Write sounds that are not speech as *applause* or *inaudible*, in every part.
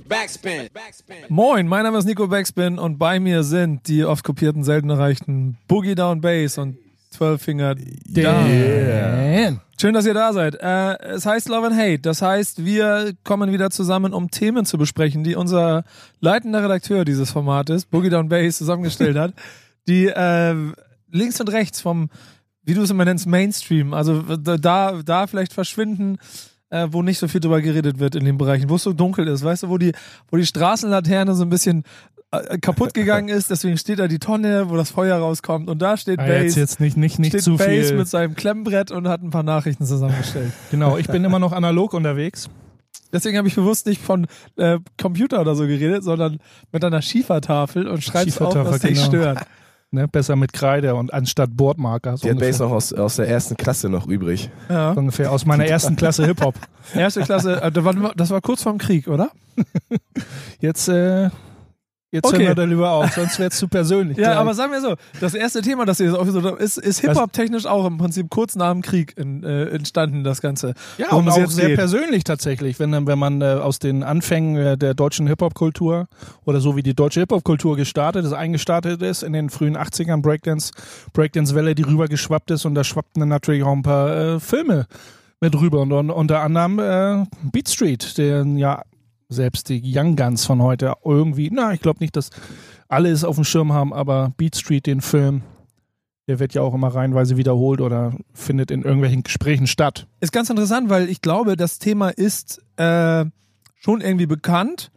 Backspin. Moin, mein Name ist Nico Backspin und bei mir sind die oft kopierten, selten erreichten Boogie Down Bass und 12 Finger Down. Schön, dass ihr da seid. Äh, es heißt Love and Hate. Das heißt, wir kommen wieder zusammen, um Themen zu besprechen, die unser leitender Redakteur dieses Formates, Boogie Down Bass, zusammengestellt hat. *laughs* Die äh, links und rechts vom, wie du es immer nennst, Mainstream, also da, da vielleicht verschwinden, äh, wo nicht so viel drüber geredet wird in den Bereichen, wo es so dunkel ist, weißt du, wo die, wo die Straßenlaterne so ein bisschen äh, kaputt *laughs* gegangen ist, deswegen steht da die Tonne, wo das Feuer rauskommt und da steht Ah, Bass. jetzt, jetzt nicht, nicht, nicht steht zu Bass viel. mit seinem Klemmbrett und hat ein paar Nachrichten zusammengestellt. *laughs* Genau, ich bin immer noch analog unterwegs. Deswegen habe ich bewusst nicht von äh, Computer oder so geredet, sondern mit einer Schiefertafel und schreibst auf, was dich genau. stört. *laughs* Ne? Besser mit Kreide und anstatt Bordmarker. So Die hat Bass ungefähr, noch aus, aus der ersten Klasse noch übrig. Ja. so ungefähr aus meiner ersten Klasse Hip-Hop. Erste Klasse, äh, das war, das war kurz vorm Krieg, oder? *laughs* Jetzt, äh, jetzt Okay. hören wir da lieber auf, sonst wird's zu persönlich. *laughs* Ja, gleich. aber sagen wir so, das erste Thema, das ihr jetzt aufgesucht habt, ist, ist Hip-Hop technisch auch im Prinzip kurz nach dem Krieg in, äh, entstanden, das Ganze. Ja, und es auch sehr geht. persönlich tatsächlich, wenn, wenn man äh, aus den Anfängen äh, der deutschen Hip-Hop-Kultur oder so wie die deutsche Hip-Hop-Kultur gestartet ist, eingestartet ist in den frühen 80ern, Breakdance, Breakdance-Welle, die rübergeschwappt ist und da schwappten dann natürlich auch ein paar äh, Filme mit rüber und, und unter anderem äh, Beat Street, den ja selbst die Young Guns von heute irgendwie, na, ich glaube nicht, dass alle es auf dem Schirm haben, aber Beat Street, den Film, der wird ja auch immer reihenweise wiederholt oder findet in irgendwelchen Gesprächen statt. Ist ganz interessant, weil ich glaube, das Thema ist äh, schon irgendwie bekannt,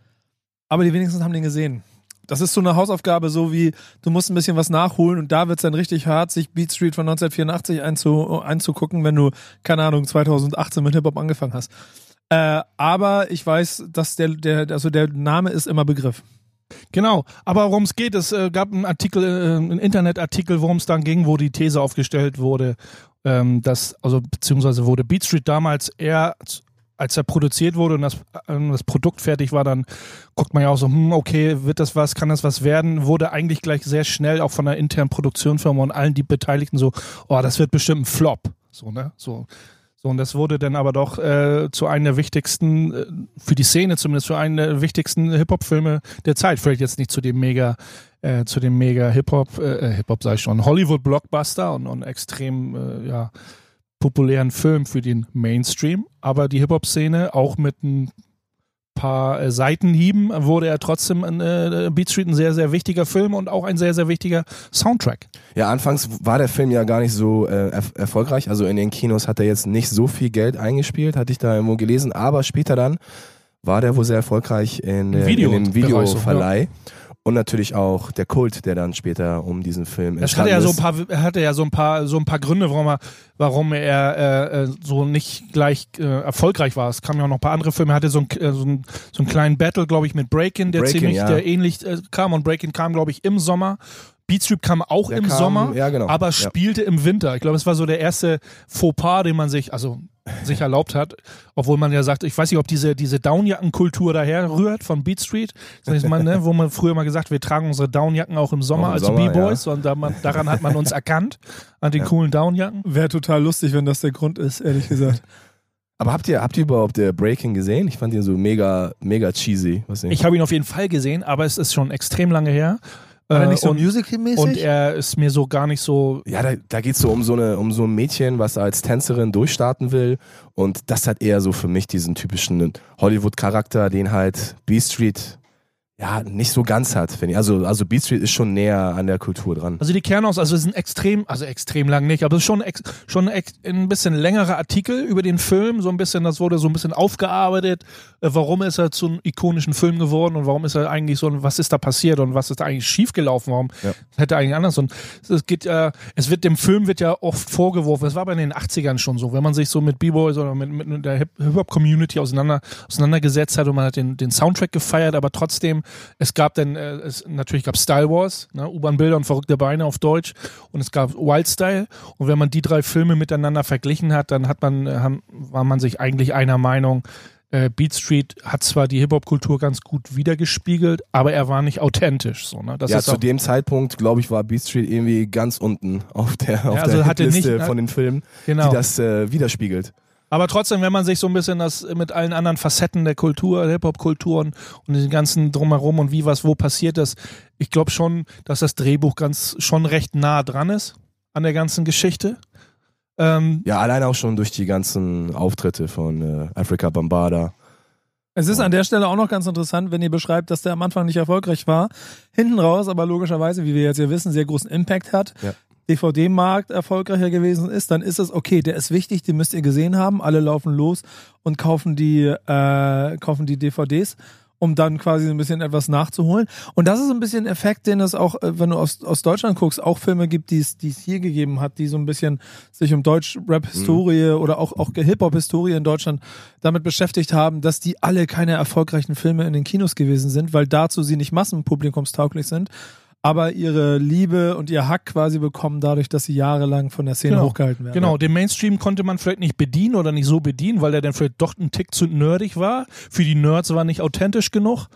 aber die wenigsten haben den gesehen. Das ist so eine Hausaufgabe, so wie du musst ein bisschen was nachholen und da wird es dann richtig hart, sich Beat Street von 1984 einzu, einzugucken, wenn du, keine Ahnung, 2018 mit Hip-Hop angefangen hast. Äh, aber ich weiß, dass der, der, also der Name ist immer Begriff. Genau, aber worum es geht, es äh, gab einen Artikel, äh, einen Internetartikel, worum es dann ging, wo die These aufgestellt wurde, ähm, dass, also beziehungsweise wurde Beat Street damals eher, als er produziert wurde und das, äh, das Produkt fertig war, dann guckt man ja auch so, hm, okay, wird das was, kann das was werden, wurde eigentlich gleich sehr schnell auch von der internen Produktionsfirma und allen die Beteiligten so, oh, das wird bestimmt ein Flop, so, ne, so. So, und das wurde dann aber doch äh, zu einem der wichtigsten, äh, für die Szene zumindest, für einen der wichtigsten Hip-Hop-Filme der Zeit. Vielleicht jetzt nicht zu dem mega, äh, zu dem mega Hip-Hop, äh, Hip-Hop sag ich schon, Hollywood-Blockbuster und, und extrem, äh, ja, populären Film für den Mainstream. Aber die Hip-Hop-Szene auch mit ein paar äh, Seitenhieben wurde er trotzdem ein äh, Beat Street ein sehr, sehr wichtiger Film und auch ein sehr, sehr wichtiger Soundtrack. Ja, anfangs war der Film ja gar nicht so äh, er erfolgreich. Also in den Kinos hat er jetzt nicht so viel Geld eingespielt, hatte ich da irgendwo gelesen. Aber später dann war der wohl sehr erfolgreich in, äh, Video- in dem Bereich so, Videoverleih. Und natürlich auch der Kult, der dann später um diesen Film Das hatte entstanden ja so ein paar, er hatte ja so ein paar, so ein paar Gründe, warum er, warum er äh, äh, so nicht gleich äh, erfolgreich war. Es kamen ja auch noch ein paar andere Filme. Er hatte so, ein, äh, so, ein, so einen kleinen Battle, glaube ich, mit Breakin, der Breakin', ziemlich, ja. der ähnlich äh, kam. Und Breakin kam, glaube ich, im Sommer. Beat Street kam auch Der im kam- Sommer, ja, genau. aber Ja. spielte im Winter. Ich glaube, es war so der erste Fauxpas, den man sich, also sich erlaubt hat, obwohl man ja sagt, ich weiß nicht, ob diese, diese Downjackenkultur daher rührt von Beat Street, mal, ne, wo man früher mal gesagt, wir tragen unsere Downjacken auch im Sommer Auch im als B-Boys und da man, daran hat man uns erkannt, an den coolen Downjacken. Wäre total lustig, wenn das der Grund ist, ehrlich gesagt. Aber habt ihr, habt ihr überhaupt der Breaking gesehen? Ich fand ihn so mega, mega cheesy. Was Ich habe ihn auf jeden Fall gesehen, aber es ist schon extrem lange her. War Äh, nicht so und, musical-mäßig? und er ist mir so gar nicht so Ja, da, da geht's so um so eine, um so ein Mädchen, was als Tänzerin durchstarten will. Und das hat eher so für mich diesen typischen Hollywood-Charakter, den halt B Street ja nicht so ganz hat, finde ich. Also, also B Street ist schon näher an der Kultur dran. Also die Kernaus, also es sind extrem, also extrem lang nicht, aber es ist schon, ex, schon ex, ein bisschen längerer Artikel über den Film, so ein bisschen, das wurde so ein bisschen aufgearbeitet, äh, warum ist er zu einem ikonischen Film geworden und warum ist er eigentlich so, ein- was ist da passiert und was ist da eigentlich schiefgelaufen, warum Ja. hätte eigentlich anders und es geht, äh, es wird, dem Film wird ja oft vorgeworfen, es war bei den 80ern schon so, wenn man sich so mit B-Boys oder mit, mit, der Hip- Hip-Hop-Community auseinander, auseinandergesetzt hat und man hat den, den Soundtrack gefeiert, aber trotzdem es gab dann, äh, es, natürlich gab Style Wars, ne, U-Bahn-Bilder und verrückte Beine auf Deutsch und es gab Wild Style und wenn man die drei Filme miteinander verglichen hat, dann hat man, äh, haben, war man sich eigentlich einer Meinung, äh, Beat Street hat zwar die Hip-Hop-Kultur ganz gut wiedergespiegelt, aber er war nicht authentisch. So, ne? Das ja, zu dem Zeitpunkt, glaube ich, war Beat Street irgendwie ganz unten auf der, auf also der Liste nicht- von den Filmen, genau. die das äh, widerspiegelt. Aber trotzdem, wenn man sich so ein bisschen das mit allen anderen Facetten der Kultur, der Hip-Hop-Kultur und, und den ganzen drumherum und wie was wo passiert ist, ich glaube schon, dass das Drehbuch ganz schon recht nah dran ist an der ganzen Geschichte. Ähm, ja, allein auch schon durch die ganzen Auftritte von äh, Africa Bambada. Es ist an der Stelle auch noch ganz interessant, wenn ihr beschreibt, dass der am Anfang nicht erfolgreich war, hinten raus aber logischerweise, wie wir jetzt ja wissen, sehr großen Impact hat. Ja. DVD-Markt erfolgreicher gewesen ist, dann ist es okay, der ist wichtig, den müsst ihr gesehen haben. Alle laufen los und kaufen die, äh, kaufen die DVDs um dann quasi ein bisschen etwas nachzuholen. Und das ist ein bisschen Effekt, den es auch, äh, wenn du aus, aus Deutschland guckst, auch Filme gibt, die es, die es hier gegeben hat, die so ein bisschen sich um Deutsch-Rap-Historie mhm. oder auch, auch Hip-Hop-Historie in Deutschland damit beschäftigt haben, dass die alle keine erfolgreichen Filme in den Kinos gewesen sind, weil dazu sie nicht massenpublikumstauglich sind aber ihre Liebe und ihr Hack quasi bekommen dadurch, dass sie jahrelang von der Szene genau. hochgehalten werden. Genau, den Mainstream konnte man vielleicht nicht bedienen oder nicht so bedienen, weil der dann vielleicht doch ein Tick zu nerdig war. Für die Nerds war nicht authentisch genug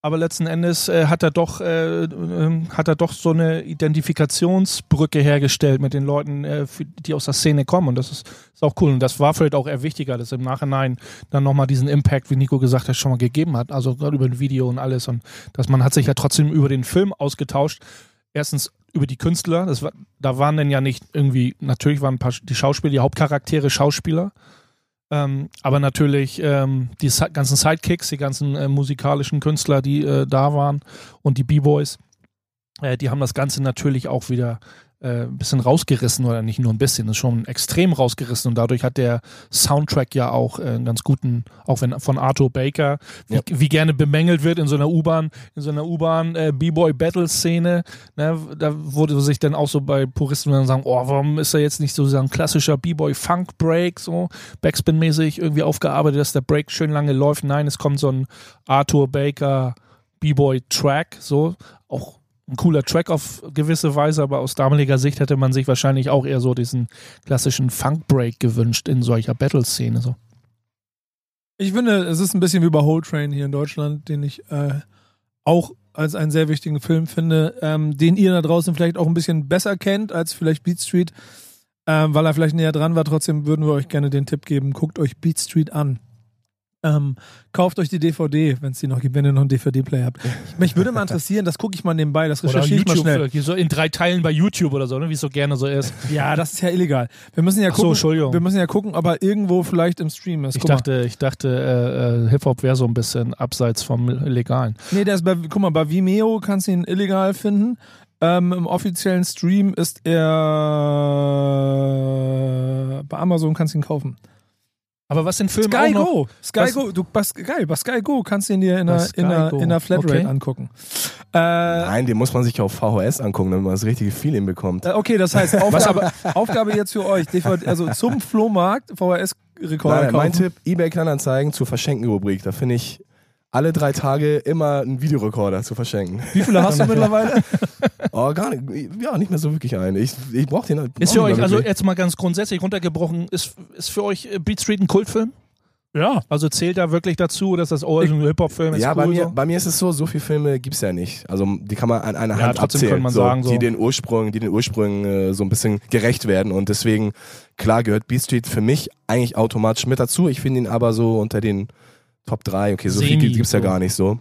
aber letzten Endes äh, hat er doch äh, äh, hat er doch so eine Identifikationsbrücke hergestellt mit den Leuten, äh, für, die aus der Szene kommen. Und das ist, ist auch cool. Und das war vielleicht auch eher wichtiger, dass im Nachhinein dann nochmal diesen Impact, wie Nico gesagt hat, schon mal gegeben hat, also gerade über ein Video und alles. Und dass man hat sich ja trotzdem über den Film ausgetauscht. Erstens über die Künstler, war, da waren dann ja nicht irgendwie, natürlich waren paar die Schauspieler, die Hauptcharaktere Schauspieler, ähm, aber natürlich ähm, die ganzen Sidekicks, die ganzen äh, musikalischen Künstler, die äh, da waren und die B-Boys, äh, die haben das Ganze natürlich auch wieder äh, ein bisschen rausgerissen oder nicht nur ein bisschen, ist schon extrem rausgerissen und dadurch hat der Soundtrack ja auch äh, einen ganz guten, auch wenn von Arthur Baker, wie, ja. wie gerne bemängelt wird in so einer U-Bahn, in so einer U-Bahn äh, B-Boy Battle Szene, ne, da wurde sich dann auch so bei Puristen dann sagen, oh, warum ist er jetzt nicht so ein klassischer B-Boy Funk Break so Backspin mäßig irgendwie aufgearbeitet, dass der Break schön lange läuft. Nein, es kommt so ein Arthur Baker B-Boy Track so auch ein cooler Track auf gewisse Weise, aber aus damaliger Sicht hätte man sich wahrscheinlich auch eher so diesen klassischen Funk-Break gewünscht in solcher Battle-Szene. So. Ich finde, es ist ein bisschen wie bei Whole Train hier in Deutschland, den ich äh, auch als einen sehr wichtigen Film finde, ähm, den ihr da draußen vielleicht auch ein bisschen besser kennt als vielleicht Beat Street, ähm, weil er vielleicht näher dran war. Trotzdem würden wir euch gerne den Tipp geben, guckt euch Beat Street an. Ähm, kauft euch die DVD, wenn es die noch gibt, wenn ihr noch einen DVD-Player habt. *laughs* Mich würde mal interessieren, das gucke ich mal nebenbei, das recherchiere ich mal schnell. So in drei Teilen bei YouTube oder so, ne? wie es so gerne so ist. *laughs* Ja, das ist ja illegal. Wir müssen ja gucken, so. Wir müssen ja gucken, ob er irgendwo vielleicht im Stream ist. Ich dachte, ich dachte, äh, äh, Hip-Hop wäre so ein bisschen abseits vom Illegalen. Nee, der ist bei, guck mal, bei Vimeo kannst du ihn illegal finden. Ähm, Im offiziellen Stream ist er bei Amazon kannst du ihn kaufen. Aber was sind Filme Sky Go. Sky was? Go, du was, geil, bei Sky Go kannst du ihn dir in der, in der, in der Flatrate okay. angucken. Äh, Nein, den muss man sich auf VHS angucken, damit man das richtige Feeling bekommt. Äh, okay, das heißt, *laughs* Aufgabe, Aufgabe jetzt für euch, also zum *laughs* Flohmarkt VHS-Rekorder kaufen. Mein Tipp, eBay Kleinanzeigen zur Verschenken-Rubrik, da finde ich alle drei Tage immer einen Videorekorder zu verschenken. Wie viele hast du *laughs* mittlerweile? Oh, gar nicht. Ja, nicht mehr so wirklich einen. Ich, ich brauche den. Brauch ist für euch, also jetzt mal ganz grundsätzlich runtergebrochen, ist, ist für euch Beat Street ein Kultfilm? Ja. Also zählt da wirklich dazu, dass das oh, ein Hip-Hop-Film ist? Ja, cool bei, mir, so? bei mir ist es so, so viele Filme gibt es ja nicht. Also die kann man an einer ja, Hand abzählen, man so, sagen, so. die den Ursprung, die den Ursprüngen äh, so ein bisschen gerecht werden. Und deswegen, klar, gehört Beat Street für mich eigentlich automatisch mit dazu. Ich finde ihn aber so unter den Top 3, okay, so Semi, viel gibt es ja gar nicht so.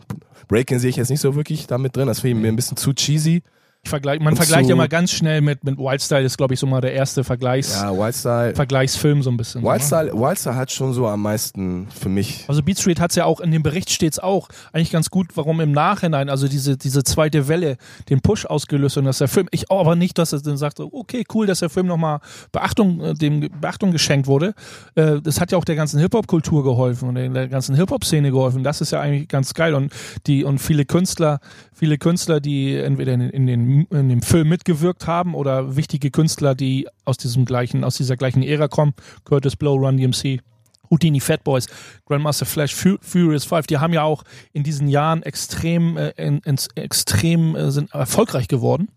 Breaking sehe ich jetzt nicht so wirklich damit drin, das finde ich mir ein bisschen zu cheesy. Vergleich, man und vergleicht ja mal ganz schnell mit, mit Wildstyle, ist glaube ich so mal der erste Vergleichs, ja, Wildstyle, Vergleichsfilm so ein bisschen. Wildstyle, so, Wildstyle hat schon so am meisten für mich. Also Beat Street hat es ja auch, in dem Bericht steht es auch, eigentlich ganz gut, warum im Nachhinein, also diese, diese zweite Welle, den Push ausgelöst und dass der Film, ich aber nicht, dass er dann sagt, okay, cool, dass der Film nochmal Beachtung, äh, dem Beachtung geschenkt wurde. Äh, das hat ja auch der ganzen Hip-Hop-Kultur geholfen und der ganzen Hip-Hop-Szene geholfen. Das ist ja eigentlich ganz geil und die, und viele Künstler, viele Künstler, die entweder in, in, den, in dem Film mitgewirkt haben oder wichtige Künstler, die aus diesem gleichen, aus dieser gleichen Ära kommen, Curtis Blow, Run DMC, Houdini Fat Boys, Grandmaster Flash, Furious 5, die haben ja auch in diesen Jahren extrem, äh, in, in, extrem äh, sind erfolgreich geworden.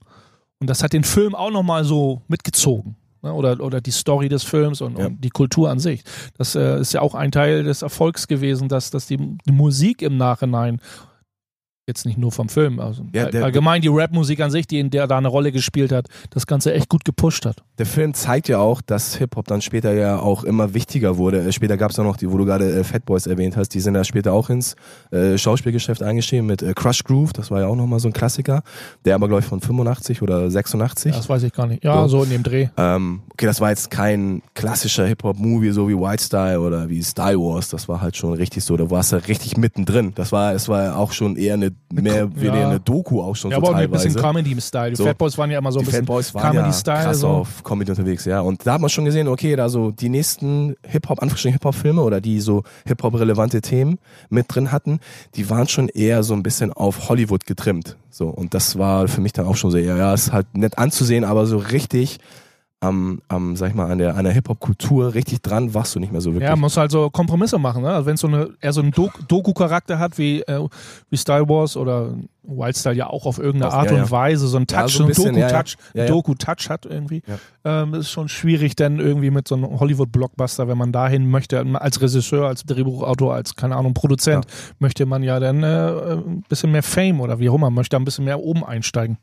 Und das hat den Film auch nochmal so mitgezogen. Ne? Oder, oder die Story des Films und, ja. und die Kultur an sich. Das äh, ist ja auch ein Teil des Erfolgs gewesen, dass, dass die, die Musik im Nachhinein jetzt nicht nur vom Film, also Ja, der- allgemein die Rapmusik an sich, die in der da eine Rolle gespielt hat, das Ganze echt gut gepusht hat. Der Film zeigt ja auch, dass Hip-Hop dann später ja auch immer wichtiger wurde. Äh, Später gab es auch noch die, wo du gerade äh, Fat Boys erwähnt hast, die sind da später auch ins äh, Schauspielgeschäft eingestiegen mit äh, Crush Groove, das war ja auch nochmal so ein Klassiker, der aber glaube ich von 85 oder 86. Das weiß ich gar nicht. Ja, So. so in dem Dreh. Ähm, okay, das war jetzt kein klassischer Hip-Hop-Movie, so wie White Style oder wie Style Wars. Das war halt schon richtig so. Da warst du richtig mittendrin. Das war, es war auch schon eher eine, mehr wie ja. eine Doku auch schon Ja, so aber auch ein teilweise. bisschen Comedy-Style. Die So. Fat Boys waren ja immer so ein die bisschen Fat Boys waren ja Comedy-Style. krass so. auf Comedy unterwegs, ja. Und da hat man schon gesehen, okay, da so die nächsten Hip-Hop, Anführungsstrichen Hip-Hop-Filme oder die so Hip-Hop-relevante Themen mit drin hatten, die waren schon eher so ein bisschen auf Hollywood getrimmt. So. Und das war für mich dann auch schon so eher, ja, ist halt nett anzusehen, aber so richtig am, am, sag ich mal, an der, an der Hip-Hop-Kultur richtig dran warst du nicht mehr so wirklich. Ja, muss halt so Kompromisse machen. Ne? Also wenn es so eine, eher so einen Dok- Doku-Charakter hat wie, äh, wie Star Wars oder Wildstyle ja auch auf irgendeine Art ja, und ja. Weise so einen Ja, Touch, so so ein ja, ja. Doku-Touch Ja, ja. Doku-Touch hat irgendwie. Ja. Ähm, ist schon schwierig dann irgendwie mit so einem Hollywood-Blockbuster, wenn man dahin möchte, als Regisseur, als Drehbuchautor, als, keine Ahnung, Produzent, möchte man ja dann äh, ein bisschen mehr Fame oder wie auch immer, möchte ein bisschen mehr oben einsteigen.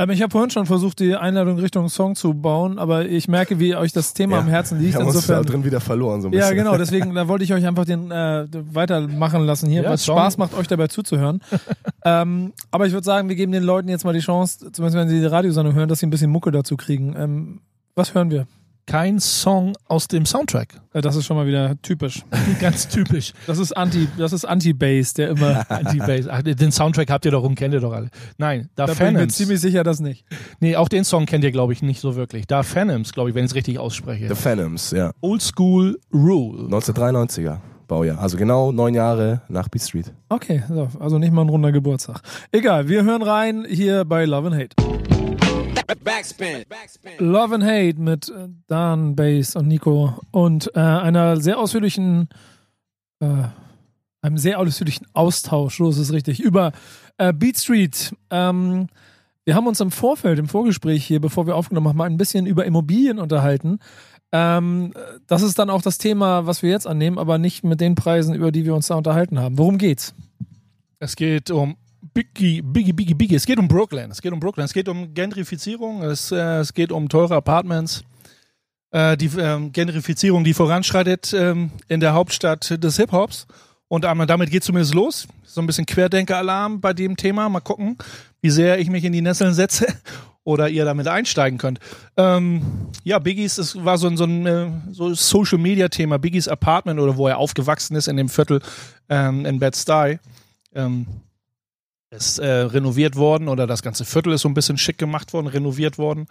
Ähm, ich habe vorhin schon versucht, die Einladung Richtung Song zu bauen, aber ich merke, wie euch das Thema Ja. am Herzen liegt. Wir haben uns da Insofern. drin wieder verloren, so ein Ja, bisschen. genau, *laughs* deswegen da wollte ich euch einfach den äh, weitermachen lassen hier, Ja, was Song. Spaß macht, euch dabei zuzuhören. *laughs* ähm, aber ich würde sagen, wir geben den Leuten jetzt mal die Chance, zumindest wenn sie die Radiosendung hören, dass sie ein bisschen Mucke dazu kriegen. Ähm, was hören wir? Kein Song aus dem Soundtrack. Äh, das ist schon mal wieder typisch. *laughs* Ganz typisch. Das ist Anti, das ist Anti-Bass, der immer. *laughs* Anti-Bass. Ach, den Soundtrack habt ihr doch rum, kennt ihr doch alle. Nein, da, Da bin ich mir Phantoms. ziemlich sicher, dass nicht. Nee, auch den Song kennt ihr, glaube ich, nicht so wirklich. Da Phantoms, glaube ich, wenn ich es richtig ausspreche. The Phantoms, ja. Old School Rule. 1993er Baujahr. Also genau neun Jahre nach Beat Street. Okay, so, also nicht mal ein runder Geburtstag. Egal, wir hören rein hier bei Love and Hate. Backspin. Love and Hate mit äh, Dan, Bass und Nico und äh, einer sehr ausführlichen, äh, einem sehr ausführlichen Austausch, so ist es richtig, über äh, Beat Street. Ähm, wir haben uns im Vorfeld, im Vorgespräch hier, bevor wir aufgenommen haben, mal ein bisschen über Immobilien unterhalten. Ähm, das ist dann auch das Thema, was wir jetzt annehmen, aber nicht mit den Preisen, über die wir uns da unterhalten haben. Worum geht's? Es geht um Biggie, Biggie, Biggie, Biggie. Es geht um Brooklyn. Es geht um Brooklyn. Es geht um Gentrifizierung. Es, äh, es geht um teure Apartments. Äh, die ähm, Gentrifizierung, die voranschreitet ähm, in der Hauptstadt des Hip-Hops. Und ähm, damit geht zumindest los. So ein bisschen Querdenker-Alarm bei dem Thema. Mal gucken, wie sehr ich mich in die Nesseln setze *laughs* oder ihr damit einsteigen könnt. Ähm, ja, Biggies, es war so ein, so ein äh, so Social-Media-Thema. Biggies Apartment oder wo er aufgewachsen ist in dem Viertel ähm, in Bed-Stuy. Ähm, ist äh, renoviert worden oder das ganze Viertel ist so ein bisschen schick gemacht worden, renoviert worden.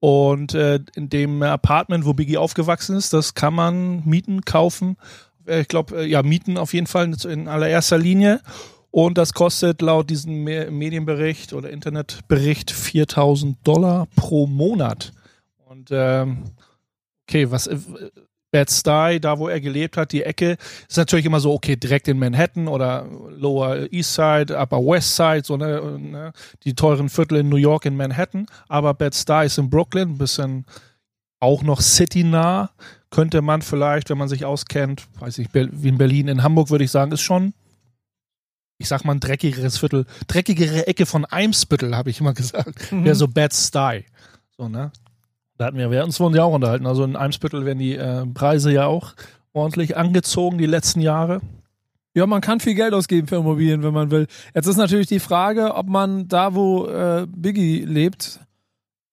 Und äh, in dem Apartment, wo Biggie aufgewachsen ist, das kann man mieten, kaufen. Äh, ich glaube, äh, ja, mieten auf jeden Fall in allererster Linie. Und das kostet laut diesem Me Medienbericht oder Internetbericht 4000 Dollar pro Monat. Und ähm, okay, was äh, Bad Stuy, da wo er gelebt hat, die Ecke, ist natürlich immer so, okay, direkt in Manhattan oder Lower East Side, Upper West Side, so ne, ne die teuren Viertel in New York, in Manhattan. Aber Bad Stuy ist in Brooklyn, ein bisschen auch noch city-nah. Könnte man vielleicht, wenn man sich auskennt, weiß ich, wie in Berlin, in Hamburg würde ich sagen, ist schon, ich sag mal, ein dreckigeres Viertel, dreckigere Ecke von Eimsbüttel, habe ich immer *laughs* gesagt. Mhm. Wäre so Bad Stuy. So, ne? Da hatten wir, wir uns wurden ja auch unterhalten. Also in Eimsbüttel werden die äh, Preise ja auch ordentlich angezogen die letzten Jahre. Ja, man kann viel Geld ausgeben für Immobilien, wenn man will. Jetzt ist natürlich die Frage, ob man da, wo äh, Biggie lebt,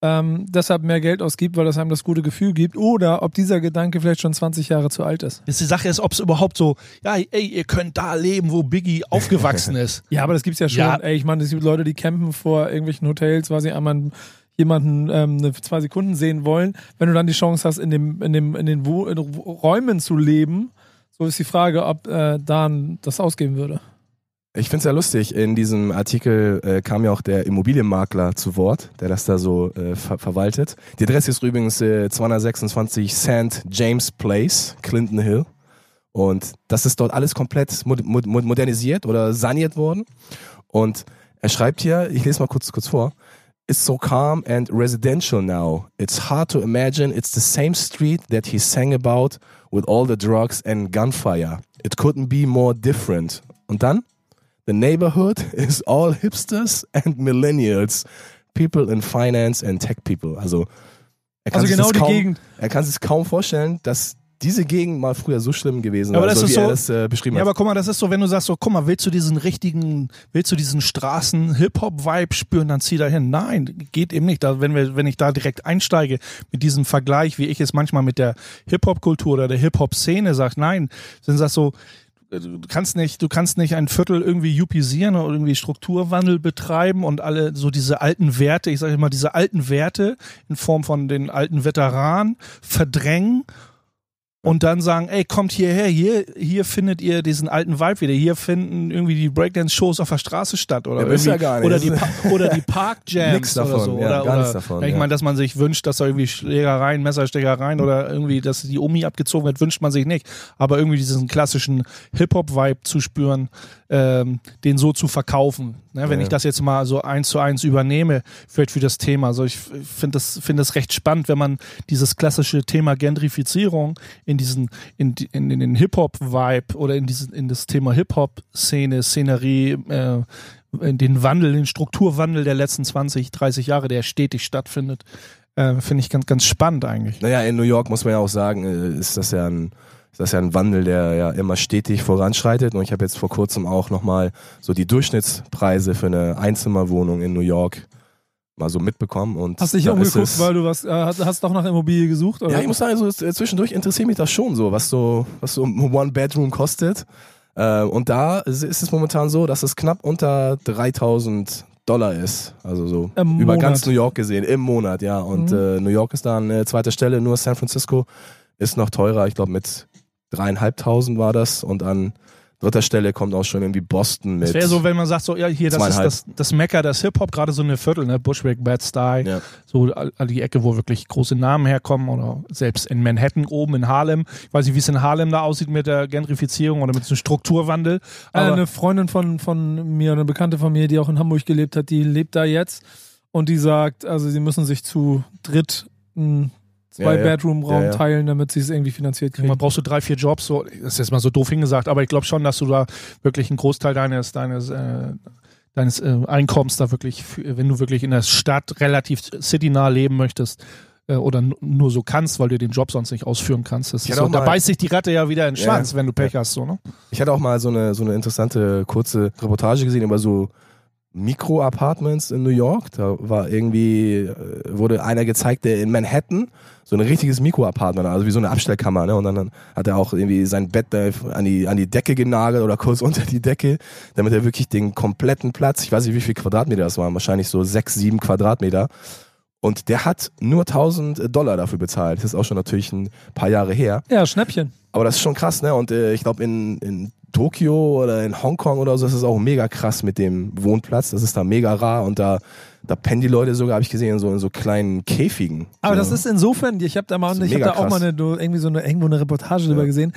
ähm, deshalb mehr Geld ausgibt, weil das einem das gute Gefühl gibt, oder ob dieser Gedanke vielleicht schon 20 Jahre zu alt ist. Jetzt die Sache ist, ob es überhaupt so, ja, ey, ihr könnt da leben, wo Biggie *laughs* aufgewachsen ist. Ja, aber das gibt's ja schon. Ja. Ey, ich meine, es gibt Leute, die campen vor irgendwelchen Hotels, weil sie einmal jemanden ähm, zwei Sekunden sehen wollen. Wenn du dann die Chance hast, in dem in dem in den Wo in Räumen zu leben, so ist die Frage, ob äh, Dan das ausgeben würde. Ich finde es ja lustig, in diesem Artikel äh, kam ja auch der Immobilienmakler zu Wort, der das da so äh, ver verwaltet. Die Adresse ist übrigens äh, 226 St. James Place, Clinton Hill. Und das ist dort alles komplett mod mod modernisiert oder saniert worden. Und er schreibt hier, ich lese mal kurz, kurz vor. It's so calm and residential now. It's hard to imagine it's the same street that he sang about with all the drugs and gunfire. It couldn't be more different. Und dann? The neighborhood *laughs* is all hipsters and millennials, people in finance and tech people. Also, er kann, Also sich, genau das die kaum, Gegend. er kann sich kaum vorstellen, dass diese Gegend mal früher so schlimm gewesen Aber war, das so ist wie so- das äh, beschrieben Ja, hat. aber guck mal, das ist so, wenn du sagst, so, guck mal, willst du diesen richtigen, willst du diesen Straßen-Hip-Hop-Vibe spüren, dann zieh da hin. Nein, geht eben nicht. Da, wenn, wir, wenn ich da direkt einsteige mit diesem Vergleich, wie ich es manchmal mit der Hip-Hop-Kultur oder der Hip-Hop-Szene sage, nein, dann sagst du, du kannst nicht, du kannst nicht ein Viertel irgendwie jupisieren oder irgendwie Strukturwandel betreiben und alle so diese alten Werte, ich sage immer diese alten Werte in Form von den alten Veteranen verdrängen und dann sagen, ey, kommt hierher, hier, hier findet ihr diesen alten Vibe wieder, hier finden irgendwie die Breakdance-Shows auf der Straße statt oder Ja, irgendwie, ja gar nicht. oder die pa oder die *laughs* Park-Jams Nix davon, oder so. ja, oder, gar oder, nichts davon, Ich ja. meine, dass man sich wünscht, dass da irgendwie Schlägereien, Messerstechereien oder irgendwie, dass die Omi abgezogen wird, wünscht man sich nicht. Aber irgendwie diesen klassischen Hip-Hop-Vibe zu spüren, ähm, den so zu verkaufen. Ne, wenn Ja. ich das jetzt mal so eins zu eins übernehme, vielleicht für das Thema. Also ich finde das, finde das recht spannend, wenn man dieses klassische Thema Gentrifizierung in diesen, in, in, in den Hip-Hop-Vibe oder in diesen, in das Thema Hip-Hop-Szene, Szenerie, äh, den Wandel, den Strukturwandel der letzten 20, 30 Jahre, der stetig stattfindet, äh, finde ich ganz, ganz spannend eigentlich. Naja, in New York muss man ja auch sagen, äh, ist das ja ein, ist das ja ein Wandel, der ja immer stetig voranschreitet. Und ich habe jetzt vor kurzem auch nochmal so die Durchschnittspreise für eine Einzimmerwohnung in New York mal so mitbekommen. Und Hast dich ist umgeguckt, weil du was, äh, hast, doch nach Immobilie gesucht? Oder? Ja, ich muss sagen, so, äh, zwischendurch interessiert mich das schon so, was so, was so ein One-Bedroom kostet. Äh, und da ist ist es momentan so, dass es knapp unter 3000 Dollar ist. Also so Im über Monat. ganz New York gesehen, im Monat, ja. Und Mhm. äh, New York ist da an zweiter Stelle, nur San Francisco ist noch teurer. Ich glaube mit dreieinhalbtausend war das. Und an dritter Stelle kommt auch schon irgendwie Boston mit. Es wäre so, wenn man sagt, so, ja, hier, das ist das, das Mecker des Hip-Hop, gerade so eine Viertel, ne, Bushwick, Bed-Stuy, ja. so all, die Ecke, wo wirklich große Namen herkommen oder selbst in Manhattan oben in Harlem. Ich weiß nicht, wie es in Harlem da aussieht mit der Gentrifizierung oder mit dem Strukturwandel. Äh, Aber eine Freundin von, von mir, eine Bekannte von mir, die auch in Hamburg gelebt hat, die lebt da jetzt und die sagt, also sie müssen sich zu dritt einen Ja, ja. Zwei-Bedroom-Raum Ja, ja. teilen, damit sie es irgendwie finanziert kriegen. man brauchst du drei, vier Jobs, so, das ist jetzt mal so doof hingesagt, aber ich glaube schon, dass du da wirklich einen Großteil deines, deines, äh, deines äh, Einkommens da wirklich, wenn du wirklich in der Stadt relativ citynah leben möchtest, äh, oder nur so kannst, weil du den Job sonst nicht ausführen kannst. Das so, da beißt sich die Ratte ja wieder in den Ja, Schwanz, wenn du Pech hast. So, ne? Ich hatte auch mal so eine, so eine interessante kurze Reportage gesehen über so Mikro-Apartments in New York. Da war irgendwie, äh, wurde einer gezeigt, der in Manhattan so ein richtiges Mikro-Apartment, also wie so eine Abstellkammer, ne? Und dann, dann hat er auch irgendwie sein Bett da an die, an die Decke genagelt oder kurz *laughs* unter die Decke, damit er wirklich den kompletten Platz, ich weiß nicht, wie viel Quadratmeter das waren, wahrscheinlich so sechs, sieben Quadratmeter. Und der hat nur 1000 Dollar dafür bezahlt. Das ist auch schon natürlich ein paar Jahre her. ja, Schnäppchen. Aber das ist schon krass, ne? Und äh, ich glaube, in, in Tokio oder in Hongkong oder so ist es auch mega krass mit dem Wohnplatz. Das ist da mega rar und da, da pennen die Leute sogar, habe ich gesehen, in so, in so kleinen Käfigen. Aber so. das ist insofern, ich habe da mal, Das ist ich habe mega da auch krass. mal eine, irgendwie so eine, irgendwo eine Reportage drüber gesehen,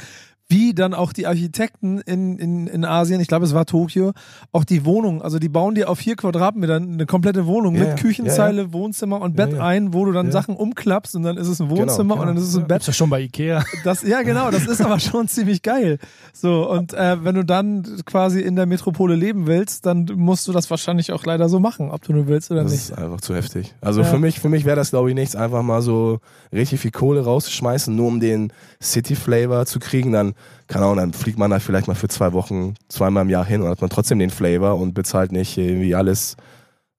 wie dann auch die Architekten in, in, in Asien, ich glaube es war Tokio, auch die Wohnung, also die bauen dir auf vier Quadratmetern eine komplette Wohnung Ja, mit ja. Küchenzeile, Wohnzimmer und Bett Ja, ja. ein, wo du dann Ja. Sachen umklappst und dann ist es ein Wohnzimmer genau. und dann ist es ein Bett. Gibt's ja schon bei Ikea. Das, ja, genau, das ist aber schon ziemlich geil. So, und äh, wenn du dann quasi in der Metropole leben willst, dann musst du das wahrscheinlich auch leider so machen, ob du nur willst oder Das nicht. ist einfach zu heftig. Also Ja. für mich, für mich wäre das, glaube ich, nichts, einfach mal so richtig viel Kohle rauszuschmeißen, nur um den City-Flavor zu kriegen. Dann, keine Ahnung, dann fliegt man da vielleicht mal für zwei Wochen, zweimal im Jahr hin und hat man trotzdem den Flavor und bezahlt nicht irgendwie alles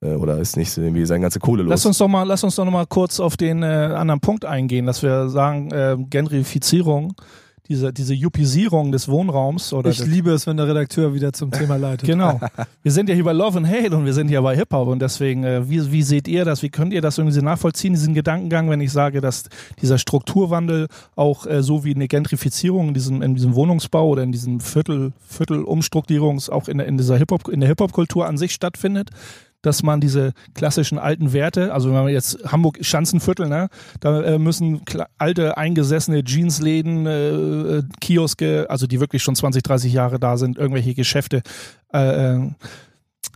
äh, oder ist nicht irgendwie seine ganze Kohle los. Lass uns doch mal, lass uns doch noch mal kurz auf den äh, anderen Punkt eingehen, dass wir sagen, äh, Gentrifizierung, diese, diese Jupisierung des Wohnraums oder Ich liebe es, wenn der Redakteur wieder zum Thema leitet. Genau. *laughs* Wir sind ja hier bei Love and Hate und wir sind hier bei Hip-Hop und deswegen, äh, wie, wie seht ihr das? Wie könnt ihr das irgendwie nachvollziehen, diesen Gedankengang, wenn ich sage, dass dieser Strukturwandel auch äh, so wie eine Gentrifizierung in diesem, in diesem Wohnungsbau oder in diesem Viertel, Viertelumstrukturierungs auch in, der- in dieser Hip-Hop, in der Hip-Hop-Kultur an sich stattfindet? Dass man diese klassischen alten Werte, also wenn man jetzt Hamburg Schanzenviertel, ne, da äh, müssen alte eingesessene Jeansläden, äh, äh, Kioske, also die wirklich schon 20, 30 Jahre da sind, irgendwelche Geschäfte, äh, äh,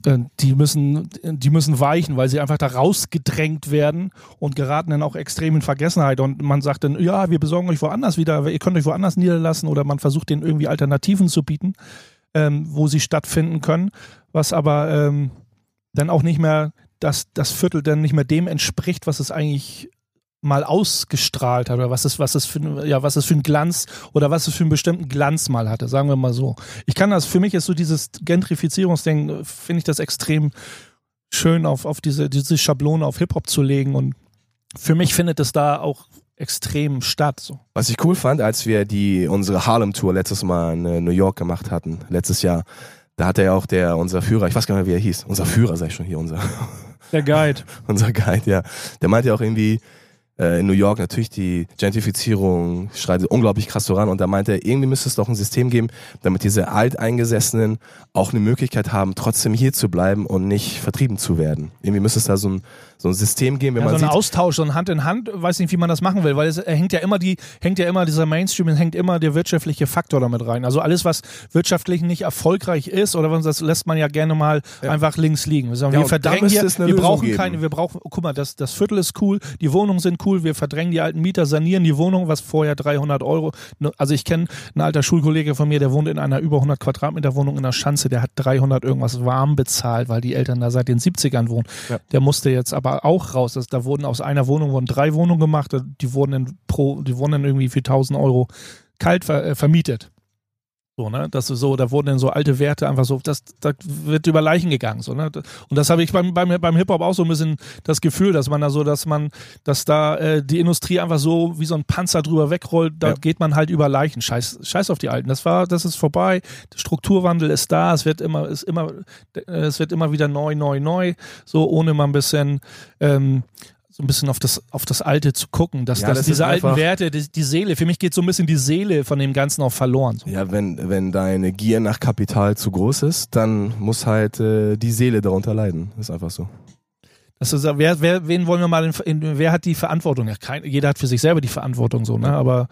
äh, die müssen, die müssen weichen, weil sie einfach da rausgedrängt werden und geraten dann auch extrem in Vergessenheit. Und man sagt dann, ja, wir besorgen euch woanders wieder, ihr könnt euch woanders niederlassen oder man versucht denen irgendwie Alternativen zu bieten. ähm, wo sie stattfinden können, was aber ähm, dann auch nicht mehr, dass das Viertel dann nicht mehr dem entspricht, was es eigentlich mal ausgestrahlt hat oder was es, was es für, ja, was es für einen Glanz oder was es für einen bestimmten Glanz mal hatte, sagen wir mal so. Ich kann das, für mich ist so dieses Gentrifizierungsding, finde ich das extrem schön auf, auf diese, diese Schablone auf Hip-Hop zu legen und für mich findet es da auch extrem statt. So. Was ich cool fand, als wir die unsere Harlem Tour letztes Mal in äh, New York gemacht hatten, letztes Jahr, da hatte ja auch der unser Führer, ich weiß gar nicht mehr, wie er hieß, unser Führer sag ich schon hier, unser Der Guide. *laughs* unser Guide, ja, der meinte ja auch irgendwie äh, in New York natürlich die Gentrifizierung schreitet unglaublich krass voran und da meinte er, irgendwie müsste es doch ein System geben, damit diese Alteingesessenen auch eine Möglichkeit haben, trotzdem hier zu bleiben und nicht vertrieben zu werden. Irgendwie müsste es da so ein, so ein System geben, wenn Ja, man so ein sieht, Austausch, so ein Hand in Hand, weiß nicht, wie man das machen will, weil es hängt ja immer die, hängt ja immer dieser Mainstream, hängt immer der wirtschaftliche Faktor damit rein. Also alles, was wirtschaftlich nicht erfolgreich ist oder was, das lässt man ja gerne mal einfach links liegen. Wir, sagen, Ja, wir verdrängen hier, wir Lösung brauchen geben. keine, wir brauchen, guck mal, das, das Viertel ist cool, die Wohnungen sind cool, wir verdrängen die alten Mieter, sanieren die Wohnung, was vorher 300 Euro, also ich kenne einen alter Schulkollege von mir, der wohnt in einer über 100 Quadratmeter Wohnung in der Schanze, der hat 300 irgendwas warm bezahlt, weil die Eltern da seit den 70ern wohnen. Ja. Der musste jetzt aber auch raus. Das, da wurden aus einer Wohnung wurden drei Wohnungen gemacht. Die wurden in pro, die wurden dann irgendwie für 1000 Euro kalt ver, äh, vermietet. So, ne? Das ist so, da wurden dann so alte Werte einfach so, das, da wird über Leichen gegangen. So, ne? Und das habe ich beim, beim, beim Hip-Hop auch so ein bisschen das Gefühl, dass man da so, dass man, dass da äh, die Industrie einfach so wie so ein Panzer drüber wegrollt, da Ja. geht man halt über Leichen. Scheiß, scheiß auf die Alten. Das war, das ist vorbei. Der Strukturwandel ist da, es wird immer, ist immer, äh, es wird immer wieder neu, neu, neu, so ohne mal ein bisschen ähm, so ein bisschen auf das, auf das Alte zu gucken, dass, Ja, dass das diese alten Werte, die, die Seele, für mich geht so ein bisschen die Seele von dem Ganzen auch verloren. So. Ja, wenn, wenn deine Gier nach Kapital zu groß ist, dann muss halt äh, die Seele darunter leiden. Ist einfach so. Das ist, wer, wer, wen wollen wir mal, in, in, wer hat die Verantwortung? Ja, kein, jeder hat für sich selber die Verantwortung, so, ne? Aber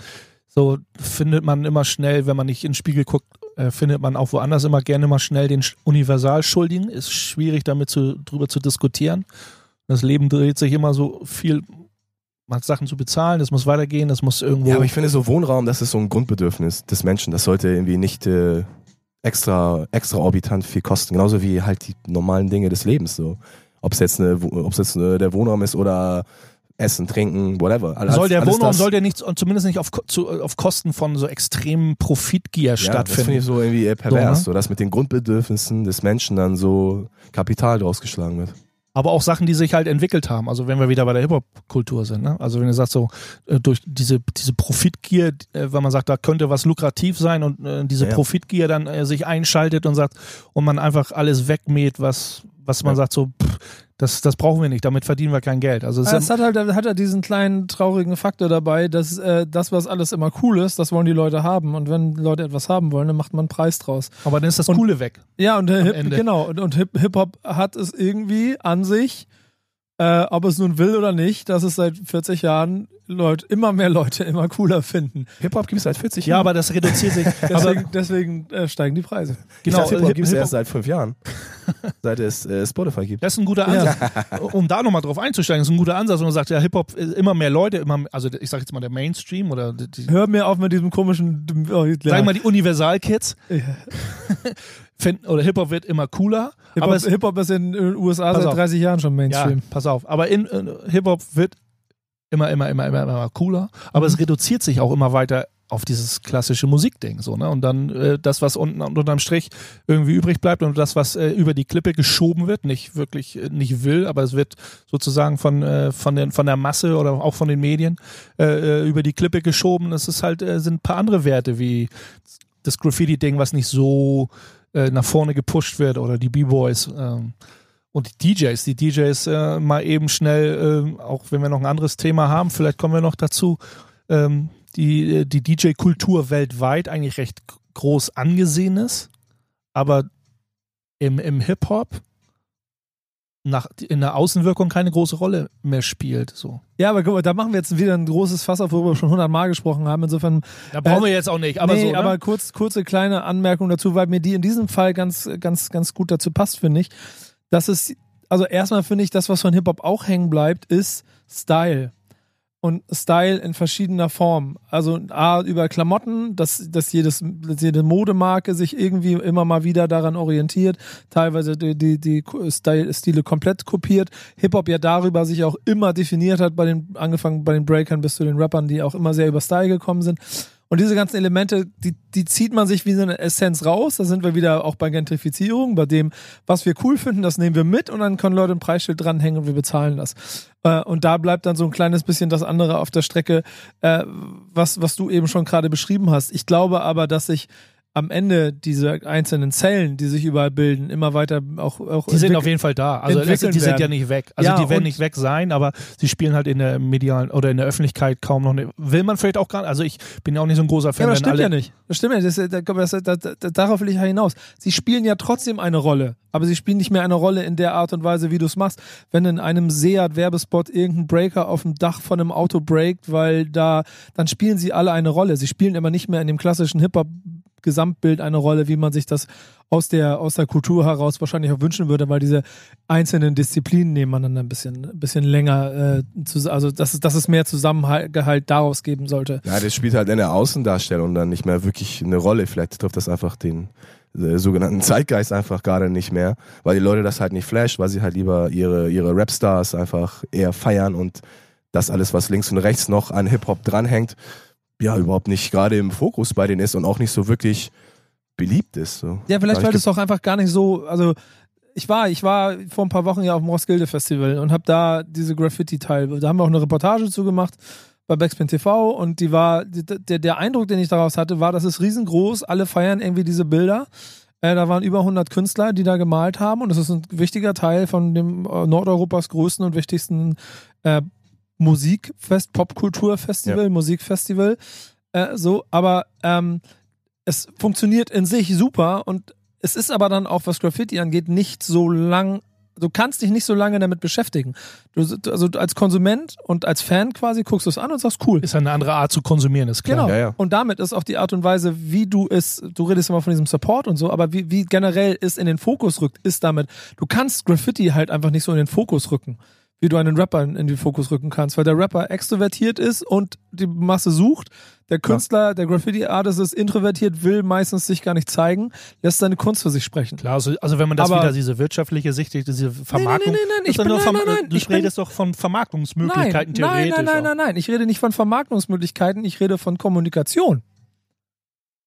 so findet man immer schnell, wenn man nicht in den Spiegel guckt, äh, findet man auch woanders immer gerne mal schnell den Sch- Universalschuldigen. Ist schwierig, damit zu, drüber zu diskutieren. Das Leben dreht sich immer so viel, man hat Sachen zu bezahlen, das muss weitergehen, das muss irgendwo. Ja, aber ich finde so Wohnraum, das ist so ein Grundbedürfnis des Menschen. Das sollte irgendwie nicht äh, extra, extraorbitant viel kosten. Genauso wie halt die normalen Dinge des Lebens. So. Ob es jetzt, eine, ob's jetzt äh, der Wohnraum ist oder Essen, Trinken, whatever. Alles, soll der Wohnraum soll der nicht, zumindest nicht auf, zu, auf Kosten von so extremen Profitgier ja, das finde stattfinden. ich so irgendwie äh, pervers, So, so, ne? dass mit den Grundbedürfnissen des Menschen dann so Kapital draus geschlagen wird. Aber auch Sachen, die sich halt entwickelt haben. Also wenn wir wieder bei der Hip-Hop-Kultur sind. Ne? Also wenn ihr sagt so, äh, durch diese, diese Profitgier, äh, wenn man sagt, da könnte was lukrativ sein und äh, diese Ja. Profitgier dann äh, sich einschaltet und sagt, und man einfach alles wegmäht, was, was man Ja. sagt so, pff, das, das brauchen wir nicht, damit verdienen wir kein Geld. Also es Ja, es hat halt hat er diesen kleinen traurigen Faktor dabei, dass äh, das, was alles immer cool ist, das wollen die Leute haben. Und wenn Leute etwas haben wollen, dann macht man einen Preis draus. aber dann ist das Und- Coole weg. Ja, und äh, Hip, Ende. genau, und, und Hip, Hip-Hop hat es irgendwie an sich, äh, ob es nun will oder nicht, dass es seit 40 Jahren Leute, immer mehr Leute immer cooler finden. Hip-Hop gibt es seit 40 Ja, Jahren. aber das reduziert sich. *laughs* Deswegen, deswegen äh, steigen die Preise. genau, Hip-Hop Hip- gibt es erst seit fünf Jahren. *laughs* seit es äh, Spotify gibt. Das ist ein guter Ansatz. Um da nochmal drauf einzusteigen, ist ein guter Ansatz, wenn man sagt, ja, Hip-Hop, äh, immer mehr Leute, immer, also ich sag jetzt mal der Mainstream oder die, Hör mir auf mit diesem komischen. Oh, ja. sag mal die Universal-Kids, Ja. *laughs* finden, oder Hip-Hop wird immer cooler, Hip-Hop aber es, Hip ist in den USA Pass seit auf. 30 Jahren schon ja, Mainstream. pass auf, aber in, äh, Hip-Hop wird immer, immer, immer, immer, immer cooler, aber es reduziert sich auch immer weiter auf dieses klassische Musikding, so, ne, und dann äh, das, was unten unterm Strich irgendwie übrig bleibt und das, was äh, über die Klippe geschoben wird, nicht wirklich, äh, nicht will, aber es wird sozusagen von, äh, von, den, von der Masse oder auch von den Medien äh, äh, über die Klippe geschoben, das ist halt, äh, sind ein paar andere Werte wie das Graffiti-Ding, was nicht so äh, nach vorne gepusht wird oder die B-Boys ähm, und die DJs. Die DJs äh, mal eben schnell, ähm, auch wenn wir noch ein anderes Thema haben, vielleicht kommen wir noch dazu, ähm, die, äh, die DJ-Kultur weltweit eigentlich recht groß angesehen ist, aber im, im Hip-Hop nach, in der Außenwirkung keine große Rolle mehr spielt. So. Ja, aber guck mal, da machen wir jetzt wieder ein großes Fass auf, worüber wir schon 100 Mal gesprochen haben. Insofern Da brauchen Äh, wir jetzt auch nicht, aber nee, so. Ne? aber kurz, kurze kleine Anmerkung dazu, weil mir die in diesem Fall ganz, ganz, ganz gut dazu passt, finde ich. Das ist, also erstmal finde ich, das, was von Hip-Hop auch hängen bleibt, ist Style. Und Style in verschiedener Form. Also A, über Klamotten, dass, dass, jedes, dass jede Modemarke sich irgendwie immer mal wieder daran orientiert, teilweise die, die, die Style, Stile komplett kopiert. Hip-Hop ja darüber sich auch immer definiert hat, bei den, angefangen bei den Breakern bis zu den Rappern, die auch immer sehr über Style gekommen sind. Und diese ganzen Elemente, die, die zieht man sich wie so eine Essenz raus. Da sind wir wieder auch bei Gentrifizierung, bei dem, was wir cool finden, das nehmen wir mit und dann können Leute ein Preisschild dranhängen und wir bezahlen das. Äh, und da bleibt dann so ein kleines bisschen das andere auf der Strecke, äh, was, was du eben schon gerade beschrieben hast. Ich glaube aber, dass sich am Ende diese einzelnen Zellen, die sich überall bilden, immer weiter auch, auch Die sind auf jeden Fall da. Also die sind ja nicht weg. Also Ja, die werden nicht weg sein, aber sie spielen halt in der medialen oder in der Öffentlichkeit kaum noch. Ne, will man vielleicht auch gar nicht. Also ich bin ja auch nicht so ein großer Ja, Fan. aber das stimmt ja nicht. Das stimmt ja nicht. Das, das, das, das, darauf will ich ja hinaus. Sie spielen ja trotzdem eine Rolle, aber sie spielen nicht mehr eine Rolle in der Art und Weise, wie du es machst. Wenn in einem Seat-Werbespot irgendein Breaker auf dem Dach von einem Auto breakt, weil da, dann spielen sie alle eine Rolle. Sie spielen immer nicht mehr in dem klassischen Hip-Hop Gesamtbild eine Rolle, wie man sich das aus der, aus der Kultur heraus wahrscheinlich auch wünschen würde, weil diese einzelnen Disziplinen nebeneinander ein bisschen, ein bisschen länger, äh, zu, also dass es, dass es mehr Zusammengehalt daraus geben sollte. Ja, das spielt halt in der Außendarstellung dann nicht mehr wirklich eine Rolle. Vielleicht trifft das einfach den äh, sogenannten Zeitgeist einfach gerade nicht mehr, weil die Leute das halt nicht flasht, weil sie halt lieber ihre, ihre Rapstars einfach eher feiern und das alles, was links und rechts noch an Hip-Hop dranhängt, ja, überhaupt nicht gerade im Fokus bei denen ist und auch nicht so wirklich beliebt ist. So. Ja, vielleicht weil es doch einfach gar nicht so, also ich war, ich war vor ein paar Wochen ja auf dem Roskilde Festival und habe da diese Graffiti-Teil, da haben wir auch eine Reportage zu gemacht bei Backspin TV und die war, der, der Eindruck, den ich daraus hatte, war, das ist riesengroß, alle feiern irgendwie diese Bilder. Äh, da waren über 100 Künstler, die da gemalt haben und das ist ein wichtiger Teil von dem äh, Nordeuropas größten und wichtigsten äh, Musikfest, Popkulturfestival, Musikfestival. Äh, so, aber ähm, es funktioniert in sich super und es ist aber dann auch, was Graffiti angeht, nicht so lang. Du kannst dich nicht so lange damit beschäftigen. Du, also als Konsument und als Fan quasi guckst du es an und sagst, cool. ist eine andere Art zu konsumieren, ist klar. Genau. Ja, ja. Und damit ist auch die Art und Weise, wie du es, du redest immer von diesem Support und so, aber wie, wie generell es in den Fokus rückt, ist damit, du kannst Graffiti halt einfach nicht so in den Fokus rücken, wie du einen Rapper in den Fokus rücken kannst, weil der Rapper extrovertiert ist und die Masse sucht. Der Künstler, der Graffiti-Artist ist introvertiert, will meistens sich gar nicht zeigen, lässt seine Kunst für sich sprechen. Klar, also, also wenn man das Aber- wieder diese wirtschaftliche Sicht, diese Vermarktung, nein, nein, nein, das ich ist dann bin- nein, nein, nein, du ich bin- redest doch von Vermarktungsmöglichkeiten nein, nein, theoretisch. nein, nein, nein, nein. Ich rede nicht von Vermarktungsmöglichkeiten, ich rede von Kommunikation.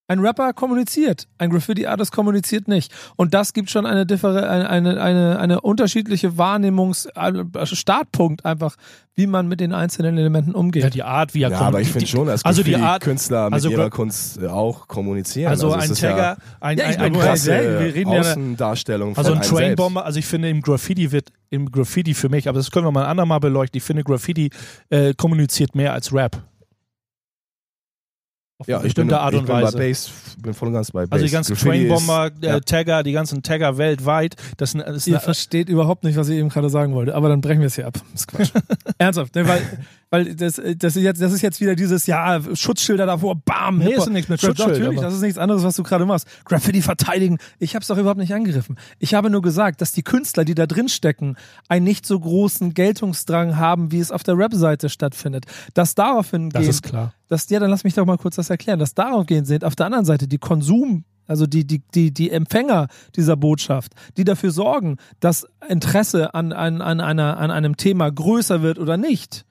Ein Rapper kommuniziert, ein Graffiti-Artist kommuniziert nicht. Und das gibt schon eine, eine, eine, eine, eine unterschiedliche Wahrnehmungs-, also Startpunkt einfach, wie man mit den einzelnen Elementen umgeht. Ja, die Art, wie er Ja, kommt. aber ich finde schon, dass also die Art, Künstler mit also ihrer Kunst äh, auch kommunizieren. also, es ein ist Tagger, ein, Ja, ich ein, ein bin- krass, Ja, wir reden ja- Außendarstellung also von ein. Trainbomber, also ich finde im Graffiti wird, im Graffiti für mich, aber das können wir mal ein andermal beleuchten, ich finde Graffiti äh, kommuniziert mehr als Rap. Auf Ja, ich bestimmte Art ich und bin Weise. bei Bass, bin voll und ganz bei Bass. Also die ganzen Graffiti ist- Trainbomber, äh, ja. Tagger, die ganzen Tagger weltweit, das, das ist Ihr versteht überhaupt nicht, was ich eben gerade sagen wollte, aber dann brechen wir es hier ab. Das ist Quatsch. *laughs* Ernsthaft, ne? weil, weil das, das, ist jetzt, das ist jetzt wieder dieses, ja, Schutzschilder davor, bam, Nee, ist nichts mit Schutzschild, Natürlich, aber- das ist nichts anderes, was du gerade machst. Graffiti verteidigen. Ich habe es doch überhaupt nicht angegriffen. Ich habe nur gesagt, dass die Künstler, die da drin stecken, einen nicht so großen Geltungsdrang haben, wie es auf der Rap-Seite stattfindet. Dass daraufhin das gehen, ist klar. Dass, ja, dann lass mich doch mal kurz das erklären, dass darauf gehen sind, auf der anderen Seite die Konsum, also die, die, die, die Empfänger dieser Botschaft, die dafür sorgen, dass Interesse an, an, an, einer, an einem Thema größer wird oder nicht,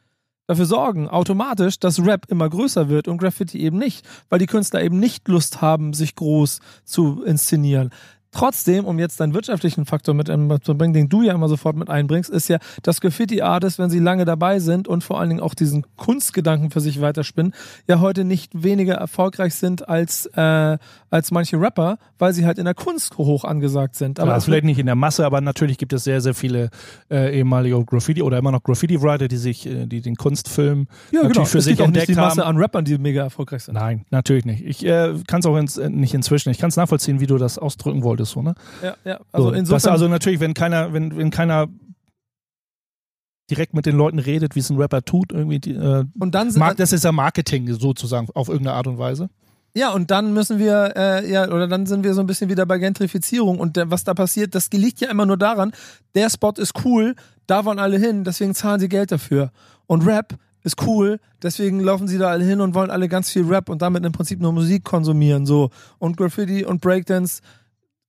dafür sorgen automatisch, dass Rap immer größer wird und Graffiti eben nicht, weil die Künstler eben nicht Lust haben, sich groß zu inszenieren. Trotzdem, um jetzt deinen wirtschaftlichen Faktor mit ähm, zu bringen, den du ja immer sofort mit einbringst, ist ja, dass Graffiti-Artists, wenn sie lange dabei sind und vor allen Dingen auch diesen Kunstgedanken für sich weiterspinnen, ja heute nicht weniger erfolgreich sind als, äh, als manche Rapper, weil sie halt in der Kunst hoch angesagt sind. Aber das vielleicht nicht in der Masse, aber natürlich gibt es sehr, sehr viele äh, ehemalige Graffiti oder immer noch Graffiti-Writer, die sich, äh, die den Kunstfilm ja, natürlich genau. für es sich gibt auch nicht entdeckt die Masse haben. an Rappern, die mega erfolgreich sind. Nein, natürlich nicht. Ich äh, kann es auch ins, äh, nicht inzwischen. Ich kann es nachvollziehen, wie du das ausdrücken wolltest, so, ne? Ja, ja. Also so, insofern. also natürlich, wenn keiner, wenn, wenn keiner direkt mit den Leuten redet, wie es ein Rapper tut, irgendwie, die, äh, und dann sind, Mark, das ist ja Marketing sozusagen auf irgendeine Art und Weise. Ja, und dann müssen wir, äh, ja, oder dann sind wir so ein bisschen wieder bei Gentrifizierung und der, was da passiert, das liegt ja immer nur daran, der Spot ist cool, da wollen alle hin, deswegen zahlen sie Geld dafür. Und Rap ist cool, deswegen laufen sie da alle hin und wollen alle ganz viel Rap und damit im Prinzip nur Musik konsumieren, so. Und Graffiti und Breakdance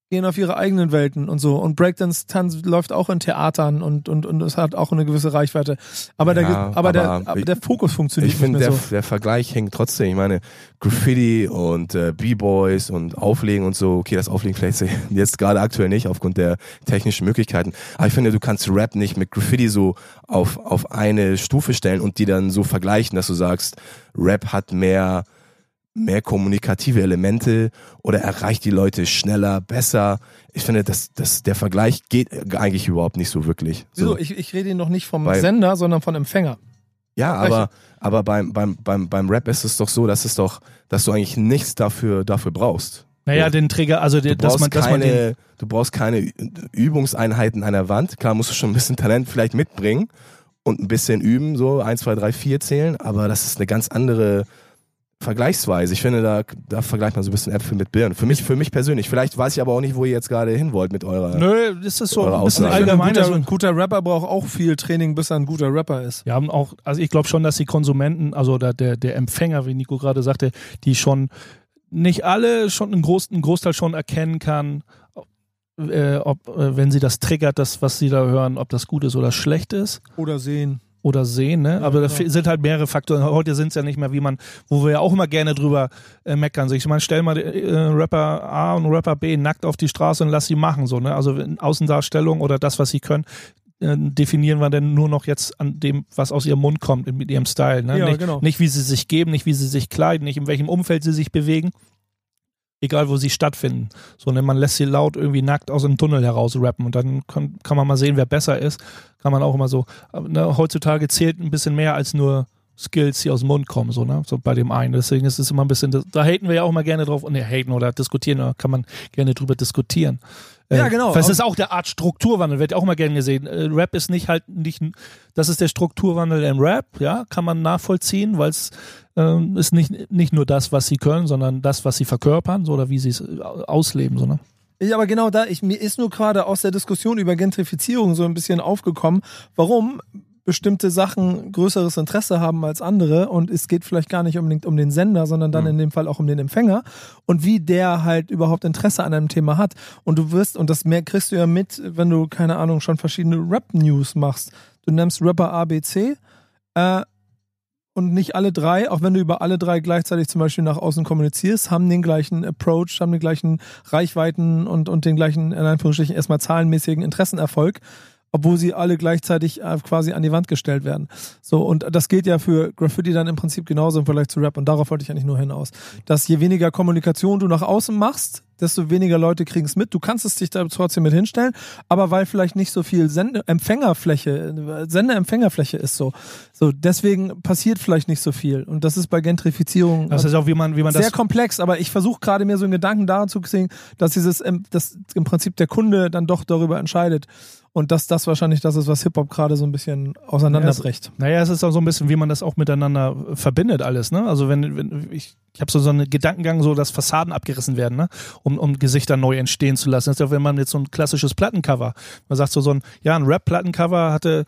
gehen auf ihre eigenen Welten und so. Und Breakdance Tanz läuft auch in Theatern und, und, und es hat auch eine gewisse Reichweite. Aber, Ja, der, aber, aber der, aber der Fokus funktioniert Ich finde, der, so. der Vergleich hängt trotzdem. Ich meine, Graffiti und äh, B-Boys und Auflegen und so, okay, das Auflegen vielleicht *laughs* jetzt gerade aktuell nicht aufgrund der technischen Möglichkeiten. Aber ich finde, du kannst Rap nicht mit Graffiti so auf, auf eine Stufe stellen und die dann so vergleichen, dass du sagst, Rap hat mehr, mehr kommunikative Elemente oder erreicht die Leute schneller, besser. Ich finde, das, das, der Vergleich geht eigentlich überhaupt nicht so wirklich. So. Wieso? Ich, ich rede noch nicht vom Weil- Sender, sondern vom Empfänger. Ja, aber, aber beim, beim, beim, beim Rap ist es doch so, dass es doch, dass du eigentlich nichts dafür, dafür brauchst. Naja, Ja. den Trigger, also Du den, dass brauchst, man, dass man den, keine, du brauchst keine Übungseinheiten an der Wand. Klar musst du schon ein bisschen Talent vielleicht mitbringen und ein bisschen üben, so 1, 2, 3, 4 zählen, aber das ist eine ganz andere Vergleichsweise. Ich finde, da, da vergleicht man so ein bisschen Äpfel mit Birnen. Für mich, für mich persönlich. Vielleicht weiß ich aber auch nicht, wo ihr jetzt gerade hin wollt mit eurer. nö, ist das so ein bisschen Aussage. Ein allgemein. guter, ein guter Rapper braucht auch viel Training, bis er ein guter Rapper ist. wir haben auch, also ich glaube schon, dass die Konsumenten, also der, der, der Empfänger, wie Nico gerade sagte, die schon nicht alle schon einen, Groß, einen Großteil schon erkennen kann, äh, ob, äh, wenn sie das triggert, das, was sie da hören, ob das gut ist oder schlecht ist. Oder sehen. Oder sehen, ne? Aber da genau. sind halt mehrere Faktoren. Heute sind es ja nicht mehr, wie man, wo wir ja auch immer gerne drüber äh, meckern. Ich meine, stell mal äh, Rapper A und Rapper B nackt auf die Straße und lass sie machen, so, ne? Also Außendarstellung oder das, was sie können, äh, definieren wir denn nur noch jetzt an dem, was aus ihrem Mund kommt, mit ihrem Style, ne? Ja, nicht, genau. nicht wie sie sich geben, nicht wie sie sich kleiden, nicht in welchem Umfeld sie sich bewegen. Egal, wo sie stattfinden. So, ne, man lässt sie laut irgendwie nackt aus dem Tunnel heraus rappen und dann kann, kann man mal sehen, wer besser ist. Kann man auch immer so. Ne, heutzutage zählt ein bisschen mehr als nur Skills, die aus dem Mund kommen, so, ne? So bei dem einen. Deswegen ist es immer ein bisschen, da haten wir ja auch mal gerne drauf, ne, haten oder diskutieren, da kann man gerne drüber diskutieren. Ja, genau. Das ist auch der Art Strukturwandel, wird auch mal gerne gesehen. Äh, Rap ist nicht halt nicht, das ist der Strukturwandel im Rap, ja, kann man nachvollziehen, weil es ähm, ist nicht, nicht nur das, was sie können, sondern das, was sie verkörpern, so, oder wie sie es äh, ausleben, so, ne? Ja, aber genau da, ich, mir ist nur gerade aus der Diskussion über Gentrifizierung so ein bisschen aufgekommen, warum bestimmte Sachen größeres Interesse haben als andere und es geht vielleicht gar nicht unbedingt um den Sender, sondern dann in dem Fall auch um den Empfänger und wie der halt überhaupt Interesse an einem Thema hat. Und du wirst, und das mehr kriegst du ja mit, wenn du, keine Ahnung, schon verschiedene Rap-News machst. Du nimmst Rapper ABC, äh, und nicht alle drei, auch wenn du über alle drei gleichzeitig zum Beispiel nach außen kommunizierst, haben den gleichen Approach, haben den gleichen Reichweiten und, und den gleichen, in Anführungsstrichen, erstmal zahlenmäßigen Interessenerfolg, obwohl sie alle gleichzeitig äh, quasi an die Wand gestellt werden. So, und das gilt ja für Graffiti dann im Prinzip genauso im Vergleich zu Rap und darauf wollte ich eigentlich nur hinaus. Dass je weniger Kommunikation du nach außen machst, desto weniger Leute kriegen es mit. Du kannst es dich da trotzdem mit hinstellen, aber weil vielleicht nicht so viel Sende Empfängerfläche, Sende-Empfängerfläche ist so. So, deswegen passiert vielleicht nicht so viel. Und das ist bei Gentrifizierung Das ist auch, wie man, wie man sehr das. komplex, aber ich versuche gerade mir so einen Gedanken dazu zu sehen, dass dieses, ähm, dass im Prinzip der Kunde dann doch darüber entscheidet. Und dass das wahrscheinlich das ist, was Hip-Hop gerade so ein bisschen auseinanderbricht. Naja, es ist auch so ein bisschen, wie man das auch miteinander verbindet, alles, ne? Also wenn, wenn ich, ich habe so, so einen Gedankengang, so dass Fassaden abgerissen werden, ne? Um, um Gesichter neu entstehen zu lassen. Das ist ja, wenn man jetzt so ein klassisches Plattencover, man sagt so, so ein, ja, ein Rap-Plattencover hatte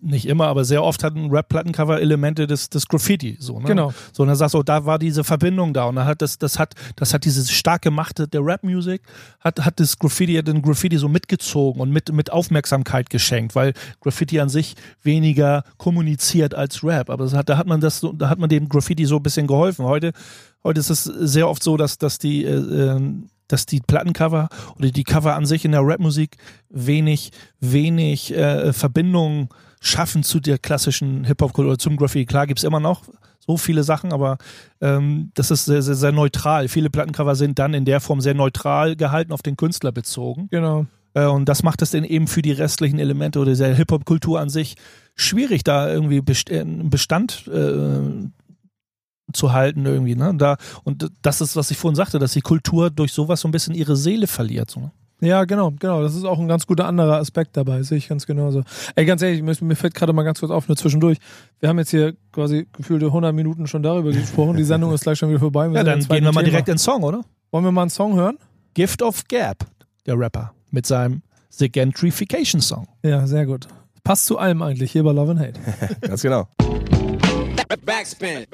nicht immer, aber sehr oft hatten Rap-Plattencover Elemente des, des Graffiti, so, ne? Genau. So, und dann sagst du, da war diese Verbindung da und dann hat das, das hat, das hat diese starke Macht der Rap-Music, hat, hat das Graffiti, hat den Graffiti so mitgezogen und mit, mit Aufmerksamkeit geschenkt, weil Graffiti an sich weniger kommuniziert als Rap. Aber hat, da hat man das, da hat man dem Graffiti so ein bisschen geholfen. Heute, heute ist es sehr oft so, dass, dass die, äh, äh, dass die Plattencover oder die Cover an sich in der Rapmusik wenig, wenig äh, Verbindung schaffen zu der klassischen Hip-Hop-Kultur, zum Graffiti. Klar gibt's immer noch so viele Sachen, aber ähm, das ist sehr, sehr, sehr neutral. Viele Plattencover sind dann in der Form sehr neutral gehalten, auf den Künstler bezogen. Genau. Äh, und das macht es dann eben für die restlichen Elemente oder der Hip-Hop-Kultur an sich schwierig, da irgendwie äh, einen Bestand äh, zu halten irgendwie. Ne? Da, und das ist, was ich vorhin sagte, dass die Kultur durch sowas so ein bisschen ihre Seele verliert. So, ne? Ja, genau, genau. Das ist auch ein ganz guter anderer Aspekt dabei, sehe ich ganz genauso. Ey, ganz ehrlich, mir, mir fällt gerade mal ganz kurz auf, nur zwischendurch. Wir haben jetzt hier quasi gefühlte 100 Minuten schon darüber gesprochen. Die Sendung ist gleich schon wieder vorbei. Wir Ja, dann gehen wir mal Thema. direkt ins Song, oder? Wollen wir mal einen Song hören? Gift of Gap, der Rapper, mit seinem The Gentrification Song. Ja, sehr gut. Passt zu allem eigentlich hier bei Love and Hate. *laughs* Ganz genau. Backspin.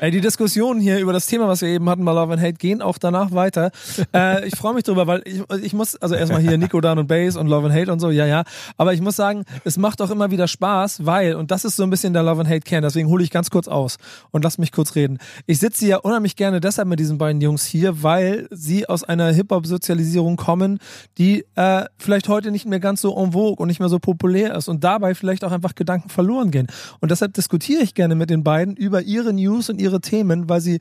Ey, die Diskussionen hier über das Thema, was wir eben hatten bei Love and Hate, gehen auch danach weiter. äh, ich freue mich drüber, weil ich, ich muss, also erstmal hier Nico Dan und Bass und Love and Hate und so, ja, ja. Aber ich muss sagen, es macht auch immer wieder Spaß, weil, und das ist so ein bisschen der Love and Hate Kern, deswegen hole ich ganz kurz aus und lass mich kurz reden. Ich sitze ja unheimlich gerne deshalb mit diesen beiden Jungs hier, weil sie aus einer Hip-Hop-Sozialisierung kommen, die äh, vielleicht heute nicht mehr ganz so en vogue und nicht mehr so populär ist und dabei vielleicht auch einfach Gedanken verloren gehen. Und deshalb diskutiere ich gerne mit den beiden über ihre News und ihre Themen, weil sie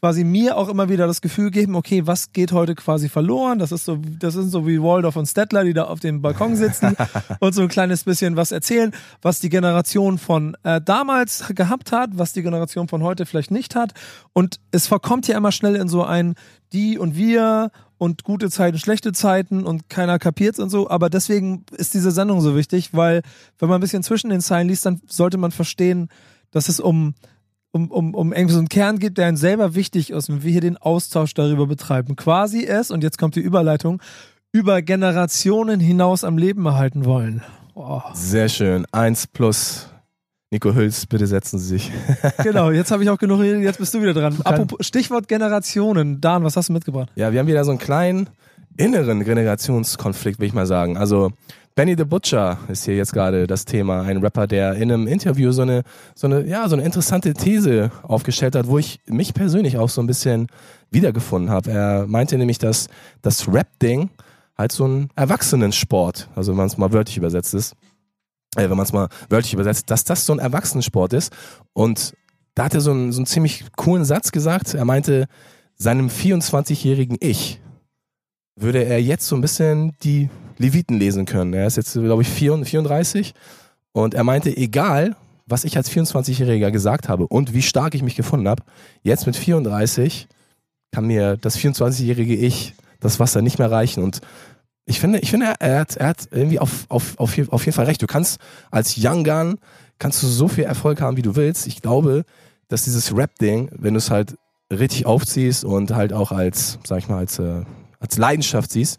quasi mir auch immer wieder das Gefühl geben, okay, was geht heute quasi verloren? Das ist so, das sind so wie Waldorf und Stettler, die da auf dem Balkon sitzen *laughs* und so ein kleines bisschen was erzählen, was die Generation von äh, damals gehabt hat, was die Generation von heute vielleicht nicht hat. Und es verkommt ja immer schnell in so ein die und wir und gute Zeiten, schlechte Zeiten und keiner kapiert's und so. Aber deswegen ist diese Sendung so wichtig, weil wenn man ein bisschen zwischen den Zeilen liest, dann sollte man verstehen, dass es um um, um, um irgendwie so einen Kern gibt, der einem selber wichtig ist und wir hier den Austausch darüber betreiben. Quasi es, und jetzt kommt die Überleitung, über Generationen hinaus am Leben erhalten wollen. Oh. Sehr schön. Eins plus. Nico Hüls, bitte setzen Sie sich. *laughs* Genau, jetzt habe ich auch genug geredet, jetzt bist du wieder dran. Apropos, Stichwort Generationen. Dan, was hast du mitgebracht? Ja, wir haben wieder so einen kleinen inneren Generationskonflikt, will ich mal sagen. Also Benny the Butcher ist hier jetzt gerade das Thema. Ein Rapper, der in einem Interview so eine, so eine, ja, so eine interessante These aufgestellt hat, wo ich mich persönlich auch so ein bisschen wiedergefunden habe. Er meinte nämlich, dass das Rap-Ding halt so ein Erwachsenensport, also wenn man es mal wörtlich übersetzt ist, äh, wenn man es mal wörtlich übersetzt, dass das so ein Erwachsenensport ist. Und da hat er so einen, so einen ziemlich coolen Satz gesagt. Er meinte, seinem 24-jährigen Ich würde er jetzt so ein bisschen die Leviten lesen können. Er ist jetzt, glaube ich, 34 und er meinte, egal, was ich als 24-Jähriger gesagt habe und wie stark ich mich gefunden habe, jetzt mit 34 kann mir das 24-jährige Ich das Wasser nicht mehr reichen und ich finde, ich finde, er hat, er hat irgendwie auf, auf, auf, auf jeden Fall recht. Du kannst als Young Gun, kannst du so viel Erfolg haben, wie du willst. Ich glaube, dass dieses Rap-Ding, wenn du es halt richtig aufziehst und halt auch als, sag ich mal, als, äh, als Leidenschaft siehst,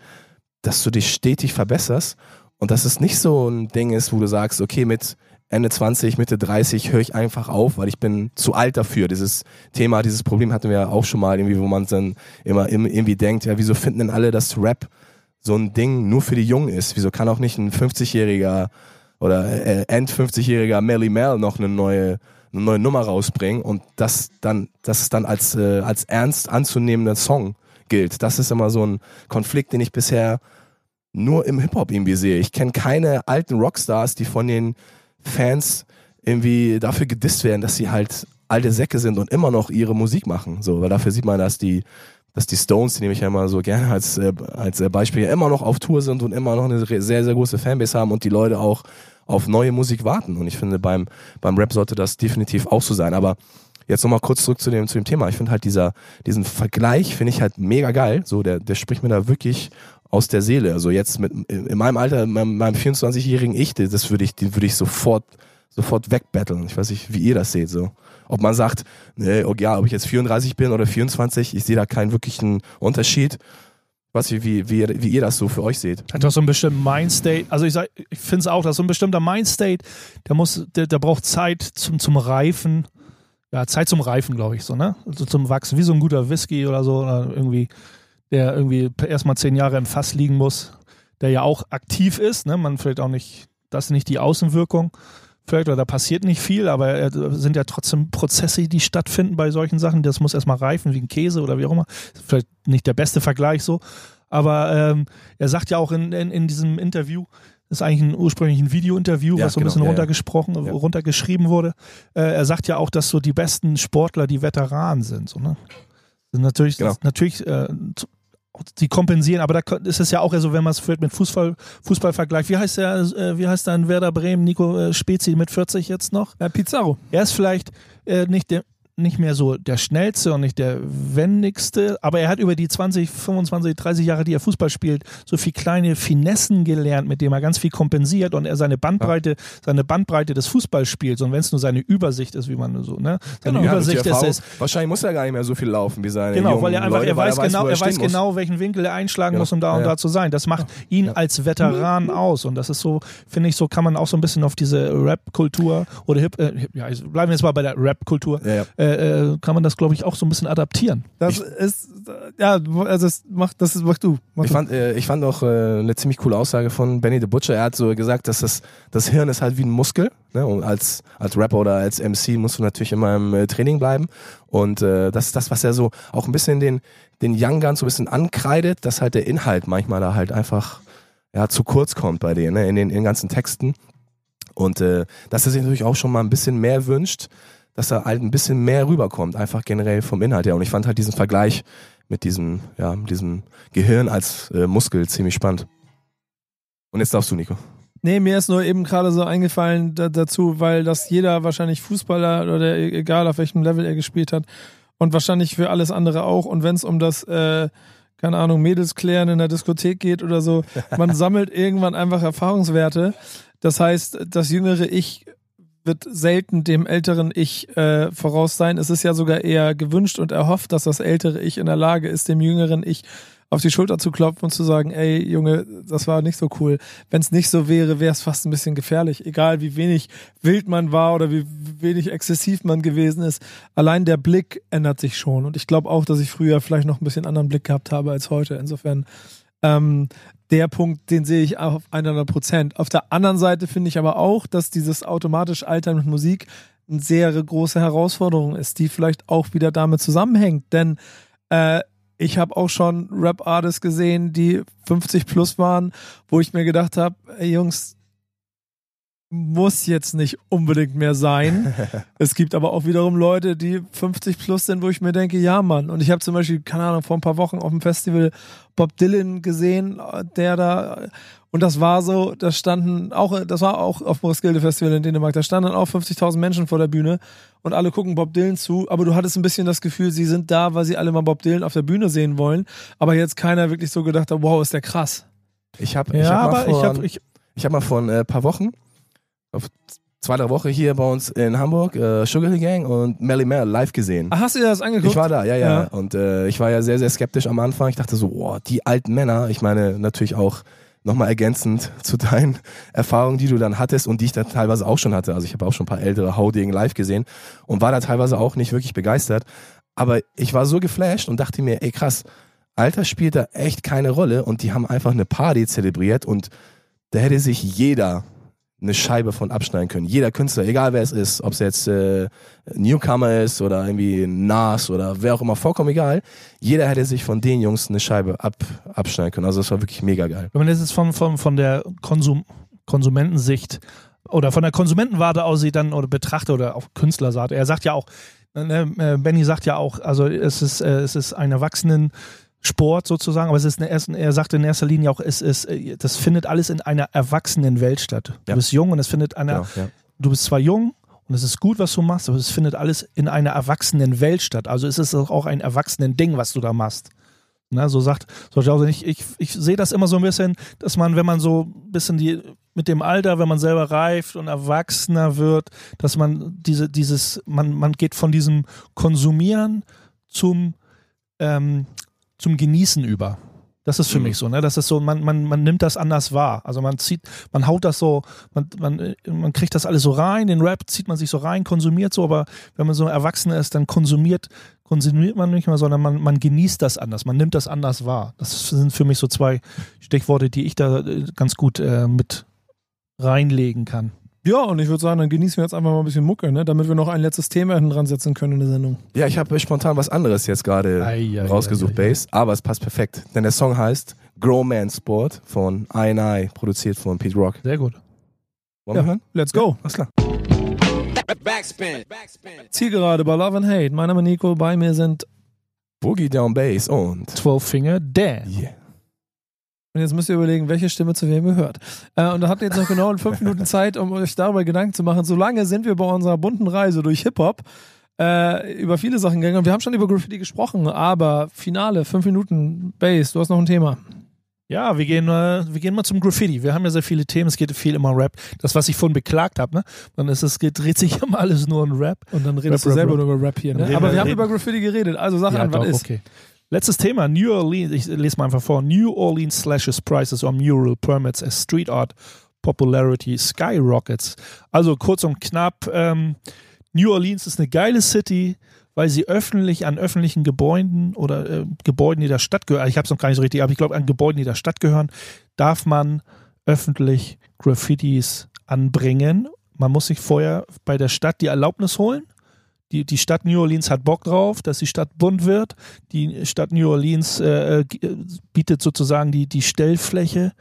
dass du dich stetig verbesserst und dass es nicht so ein Ding ist, wo du sagst, okay, mit Ende 20, Mitte 30 höre ich einfach auf, weil ich bin zu alt dafür. Dieses Thema, dieses Problem hatten wir ja auch schon mal irgendwie, wo man dann immer irgendwie denkt, ja, wieso finden denn alle, dass Rap so ein Ding nur für die Jungen ist? Wieso kann auch nicht ein 50-jähriger oder äh, End 50-jähriger Melly Mel noch eine neue eine neue Nummer rausbringen und das dann das dann als äh, als ernst anzunehmender Song gilt. Das ist immer so ein Konflikt, den ich bisher nur im Hip-Hop irgendwie sehe. Ich kenne keine alten Rockstars, die von den Fans irgendwie dafür gedisst werden, dass sie halt alte Säcke sind und immer noch ihre Musik machen. So, weil dafür sieht man, dass die, dass die Stones, die nehme ich ja immer so gerne als, äh, als Beispiel, immer noch auf Tour sind und immer noch eine sehr, sehr große Fanbase haben und die Leute auch auf neue Musik warten. Und ich finde, beim, beim Rap sollte das definitiv auch so sein. Aber jetzt nochmal kurz zurück zu dem, zu dem Thema. Ich finde halt dieser, diesen Vergleich finde ich halt mega geil. So, der, der spricht mir da wirklich aus der Seele. Also jetzt mit, in meinem Alter, meinem, meinem 24-jährigen Ich, das würde ich, würde ich sofort, sofort wegbetteln. Ich weiß nicht, wie ihr das seht, so. Ob man sagt, nee, okay, ja, ob ich jetzt 34 bin oder 24, ich sehe da keinen wirklichen Unterschied. Was wie, wie, wie, wie ihr das so für euch seht. Hat doch so ein bestimmter Mindstate. Also ich, ich finde es auch, dass so ein bestimmter Mindstate, der muss, der, der braucht Zeit zum, zum Reifen ja, Zeit zum Reifen, glaube ich, so, ne? Also zum Wachsen, wie so ein guter Whisky oder so, oder irgendwie, der irgendwie erstmal zehn Jahre im Fass liegen muss, der ja auch aktiv ist, ne? Man vielleicht auch nicht, das ist nicht die Außenwirkung, vielleicht, oder da passiert nicht viel, aber es sind ja trotzdem Prozesse, die stattfinden bei solchen Sachen. Das muss erstmal reifen, wie ein Käse oder wie auch immer. Vielleicht nicht der beste Vergleich so. Aber ähm, er sagt ja auch in, in, in diesem Interview, ist eigentlich ein ursprünglich ein Video-Interview, ja, was so ein genau, bisschen runtergesprochen, ja. runtergeschrieben wurde. Äh, er sagt ja auch, dass so die besten Sportler die Veteranen sind. So, ne? Das natürlich, genau. natürlich äh, die kompensieren, aber da ist es ja auch so, wenn man es mit Fußball, Fußball vergleicht. Wie heißt der, äh, wie heißt dein Werder Bremen, Nico äh, Spezi mit 40 jetzt noch? Ja, Pizarro. Er ist vielleicht äh, nicht der nicht mehr so der schnellste und nicht der wendigste, aber er hat über die 20, 25, 30 Jahre, die er Fußball spielt, so viel kleine Finessen gelernt, mit dem er ganz viel kompensiert und er seine Bandbreite, seine Bandbreite des Fußballs spielt. Und wenn es nur seine Übersicht ist, wie man so, ne? Seine Genau. Ja, Übersicht ist Erfahrung- es. Wahrscheinlich muss er gar nicht mehr so viel laufen wie seine Genau, weil er einfach, Leute, er weiß weil genau, wo er weiß muss. genau, welchen Winkel er einschlagen Ja. muss, um da und Ja. da zu sein. Das macht ihn als Veteran aus. Und das ist so, finde ich, so kann man auch so ein bisschen auf diese Rap-Kultur oder Hip, äh, ja, also bleiben wir jetzt mal bei der Rap-Kultur, Ja, ja. äh, äh, kann man das, glaube ich, auch so ein bisschen adaptieren. Das ist, äh, ja, also das macht, das ist, mach du. Mach Ich du. fand, äh, ich fand auch äh, eine ziemlich coole Aussage von Benny the Butcher. Er hat so gesagt, dass das, das Hirn ist halt wie ein Muskel. Ne? Und als, als Rapper oder als MC musst du natürlich immer im äh, Training bleiben. Und äh, das ist das, was er so auch ein bisschen den, den Young Guns so ein bisschen ankreidet, dass halt der Inhalt manchmal da halt einfach ja, zu kurz kommt bei denen, ne? in, den, in den ganzen Texten. Und äh, dass er sich natürlich auch schon mal ein bisschen mehr wünscht, dass er halt ein bisschen mehr rüberkommt, einfach generell vom Inhalt her. Und ich fand halt diesen Vergleich mit diesem, ja, mit diesem Gehirn als äh, Muskel ziemlich spannend. Und jetzt darfst du, Nico. Nee, mir ist nur eben gerade so eingefallen da, dazu, weil das jeder wahrscheinlich Fußballer oder e- egal auf welchem Level er gespielt hat und wahrscheinlich für alles andere auch. Und wenn es um das, äh, keine Ahnung, Mädels klären in der Diskothek geht oder so, *laughs* man sammelt irgendwann einfach Erfahrungswerte. Das heißt, das jüngere Ich wird selten dem älteren Ich äh, voraus sein. Es ist ja sogar eher gewünscht und erhofft, dass das ältere Ich in der Lage ist, dem jüngeren Ich auf die Schulter zu klopfen und zu sagen, ey Junge, das war nicht so cool. Wenn es nicht so wäre, wäre es fast ein bisschen gefährlich. Egal wie wenig wild man war oder wie wenig exzessiv man gewesen ist. Allein der Blick ändert sich schon. Und ich glaube auch, dass ich früher vielleicht noch ein bisschen anderen Blick gehabt habe als heute. Insofern ähm, der Punkt, den sehe ich auf 100 Prozent. Auf der anderen Seite finde ich aber auch, dass dieses automatisch Altern mit Musik eine sehr große Herausforderung ist, die vielleicht auch wieder damit zusammenhängt. Denn äh, ich habe auch schon Rap-Artists gesehen, die 50 plus waren, wo ich mir gedacht habe, Jungs, muss jetzt nicht unbedingt mehr sein. *laughs* es gibt aber auch wiederum Leute, die 50 plus sind, wo ich mir denke, ja Mann. Und ich habe zum Beispiel, keine Ahnung, vor ein paar Wochen auf dem Festival Bob Dylan gesehen, der da, und das war so, da standen auch, das war auch auf dem Roskilde Festival in Dänemark, da standen auch 50.000 Menschen vor der Bühne und alle gucken Bob Dylan zu, aber du hattest ein bisschen das Gefühl, sie sind da, weil sie alle mal Bob Dylan auf der Bühne sehen wollen, aber jetzt keiner wirklich so gedacht hat, wow, ist der krass. Ich habe ich Ja, hab mal aber ich habe, ich, ich hab mal vor ein äh, paar Wochen, auf zwei, drei Wochen hier bei uns in Hamburg, äh, Sugar Hill Gang und Melly Mel live gesehen. Ach, hast du dir das angeguckt? Ich war da, ja, ja. Ja. Und äh, ich war ja sehr, sehr skeptisch am Anfang. Ich dachte so, oh, die alten Männer, ich meine natürlich auch nochmal ergänzend *laughs* zu deinen Erfahrungen, die du dann hattest und die ich da teilweise auch schon hatte. Also ich habe auch schon ein paar ältere Haudegen live gesehen und war da teilweise auch nicht wirklich begeistert. Aber ich war so geflasht und dachte mir, ey krass, Alter spielt da echt keine Rolle und die haben einfach eine Party zelebriert und da hätte sich jeder eine Scheibe von abschneiden können. Jeder Künstler, egal wer es ist, ob es jetzt äh, Newcomer ist oder irgendwie Nas oder wer auch immer, vollkommen egal. Jeder hätte sich von den Jungs eine Scheibe ab, abschneiden können. Also das war wirklich mega geil. wenn man das jetzt von, von, von der Konsum, Konsumentensicht oder von der Konsumentenwarte aus sieht dann oder betrachtet oder auch Künstlerseite. Er sagt ja auch, ne, äh, Benny sagt ja auch, also es ist, äh, es ist ein Erwachsenen Sport sozusagen, aber es ist ersten, er sagt in erster Linie auch, es ist, äh, das findet alles in einer erwachsenen Welt statt. Du Ja. bist jung und es findet einer, Genau, ja. du bist zwar jung und es ist gut, was du machst, aber es findet alles in einer erwachsenen Welt statt. Also es ist auch ein erwachsenen Ding, was du da machst. Na, so sagt, so auch ich, ich, ich sehe das immer so ein bisschen, dass man, wenn man so ein bisschen die, mit dem Alter, wenn man selber reift und erwachsener wird, dass man diese, dieses, man, man geht von diesem Konsumieren zum, ähm, zum Genießen über. Das ist für Mhm. mich so, ne? Das ist so, man, man, man nimmt das anders wahr. Also man zieht, man haut das so, man, man, man kriegt das alles so rein, den Rap zieht man sich so rein, konsumiert so, aber wenn man so Erwachsener ist, dann konsumiert, konsumiert man nicht mehr, sondern man, man genießt das anders, man nimmt das anders wahr. Das sind für mich so zwei Stichworte, die ich da äh, ganz gut äh, mit reinlegen kann. Ja, und ich würde sagen, dann genießen wir jetzt einfach mal ein bisschen Mucke, ne? damit wir noch ein letztes Thema hinten dran setzen können in der Sendung. Ja, ich habe spontan was anderes jetzt gerade rausgesucht, ei, ei, ei. Bass, aber es passt perfekt. Denn der Song heißt Grow Man Sport von I&I, produziert von Pete Rock. Sehr gut. Wollen Ja. wir hören? Let's go. Alles klar. Backspin. Backspin. Zielgerade bei Love and Hate. Mein Name ist Nico, bei mir sind. Boogie Down Bass und Zwölf Finger, Dan. yeah. Und jetzt müsst ihr überlegen, welche Stimme zu wem gehört. Äh, und da habt ihr jetzt noch genau fünf Minuten *laughs* Zeit, um euch darüber Gedanken zu machen. Solange sind wir bei unserer bunten Reise durch Hip-Hop. äh, über viele Sachen gegangen. Und wir haben schon über Graffiti gesprochen, aber Finale, fünf Minuten Base, du hast noch ein Thema. Ja, wir gehen, äh, wir gehen mal zum Graffiti. Wir haben ja sehr viele Themen, es geht viel immer Rap. Das, was ich vorhin beklagt habe, ne? Dann ist es, geht, dreht sich *laughs* immer alles nur um Rap. Und dann redest Rap, du selber Rap, nur über Rap hier. Ne? Aber wir- haben über Graffiti geredet. Also sag an, was doch, ist. okay. Letztes Thema, New Orleans, ich lese mal einfach vor. New Orleans slashes prices on mural permits as street art popularity skyrockets. Also kurz und knapp, ähm, New Orleans ist eine geile City, weil sie öffentlich an öffentlichen Gebäuden oder äh, Gebäuden, die der Stadt gehören, ich habe es noch gar nicht so richtig, aber ich glaube an Gebäuden, die der Stadt gehören, darf man öffentlich Graffitis anbringen. Man muss sich vorher bei der Stadt die Erlaubnis holen. Die, die Stadt New Orleans hat Bock drauf, dass die Stadt bunt wird. Die Stadt New Orleans äh, äh, bietet sozusagen die, die Stellfläche,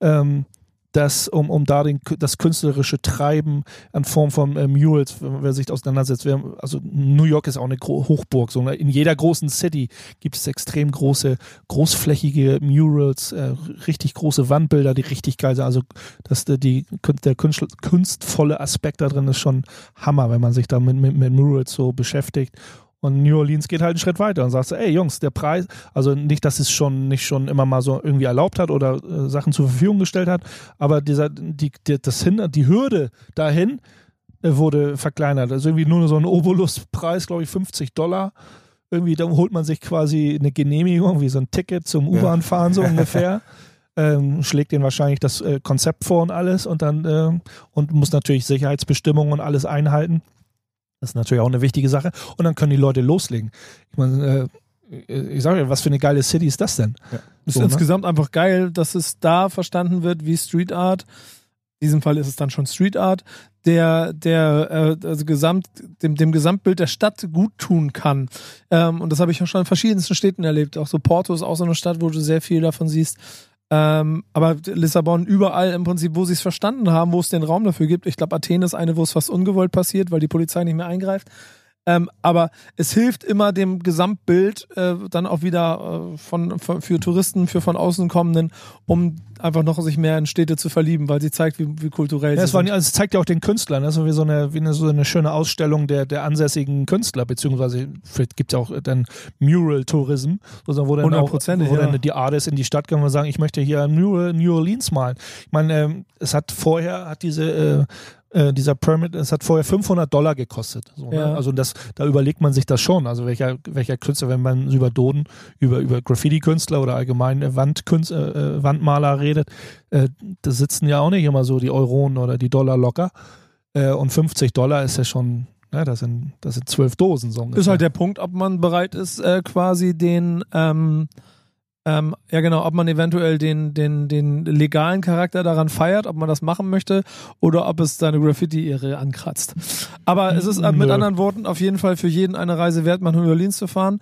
ähm, das, um, um da den, das künstlerische Treiben in Form von äh, Murals, wer sich auseinandersetzt. Wer, also New York ist auch eine Gro Hochburg. So, ne? In jeder großen City gibt es extrem große, großflächige Murals, äh, richtig große Wandbilder, die richtig geil sind. Also das, die, der künstl- kunstvolle Aspekt da drin ist schon Hammer, wenn man sich da mit, mit, mit Murals so beschäftigt. Und New Orleans geht halt einen Schritt weiter und sagt ey Jungs, der Preis, also nicht, dass es schon nicht schon immer mal so irgendwie erlaubt hat oder äh, Sachen zur Verfügung gestellt hat, aber dieser, die, die, das hin, die Hürde dahin äh, wurde verkleinert. Also irgendwie nur so ein Obolus-Preis, glaube ich, 50 Dollar. Irgendwie, dann holt man sich quasi eine Genehmigung, wie so ein Ticket zum U-Bahn-Fahren, so *laughs* ungefähr. Ähm, schlägt den wahrscheinlich das äh, Konzept vor und alles und dann ähm, und muss natürlich Sicherheitsbestimmungen und alles einhalten. Das ist natürlich auch eine wichtige Sache. Und dann können die Leute loslegen. Ich meine, äh, ich sage ja, was für eine geile City ist das denn? Ist So, ne? insgesamt einfach geil, dass es da verstanden wird wie Street Art. In diesem Fall ist es dann schon Street Art, der, der äh, also gesamt, dem, dem Gesamtbild der Stadt gut tun kann. Ähm, und das habe ich auch schon in verschiedensten Städten erlebt. Auch so Porto ist auch so eine Stadt, wo du sehr viel davon siehst. Ähm, aber Lissabon überall im Prinzip, wo sie es verstanden haben, wo es den Raum dafür gibt. Ich glaube, Athen ist eine, wo es fast ungewollt passiert, weil die Polizei nicht mehr eingreift. Ähm, aber es hilft immer dem Gesamtbild äh, dann auch wieder äh, von, von, für Touristen, für von außen kommenden, um einfach noch sich mehr in Städte zu verlieben, weil sie zeigt, wie, wie kulturell Ja, sie es, war, sind. also es zeigt ja auch den Künstlern, ne? so wie so eine, wie eine, so eine schöne Ausstellung der, der ansässigen Künstler, beziehungsweise vielleicht gibt es ja auch dann Mural-Tourism, wo dann auch wo ja. dann die Artists in die Stadt kommen und sagen, ich möchte hier ein Mural New Orleans malen. Ich meine, ähm, es hat vorher, hat diese äh, äh, dieser Permit, es hat vorher 500 Dollar gekostet. So, ne? Ja. Also das, da überlegt man sich das schon. Also welcher, welcher Künstler, wenn man über Doden, über, über Graffiti-Künstler oder allgemein äh, äh, äh, Wandmaler redet, da sitzen ja auch nicht immer so die Euronen oder die Dollar locker. Und 50 Dollar ist ja schon, ja, das sind, das sind zwölf Dosen so ungefähr. ist halt der Punkt, ob man bereit ist, äh, quasi den, ähm, ähm, ja genau, ob man eventuell den, den, den legalen Charakter daran feiert, ob man das machen möchte oder ob es seine Graffiti-Ehre ankratzt. Aber es ist äh, mit Nö. anderen Worten auf jeden Fall für jeden eine Reise wert, nach New Orleans zu fahren.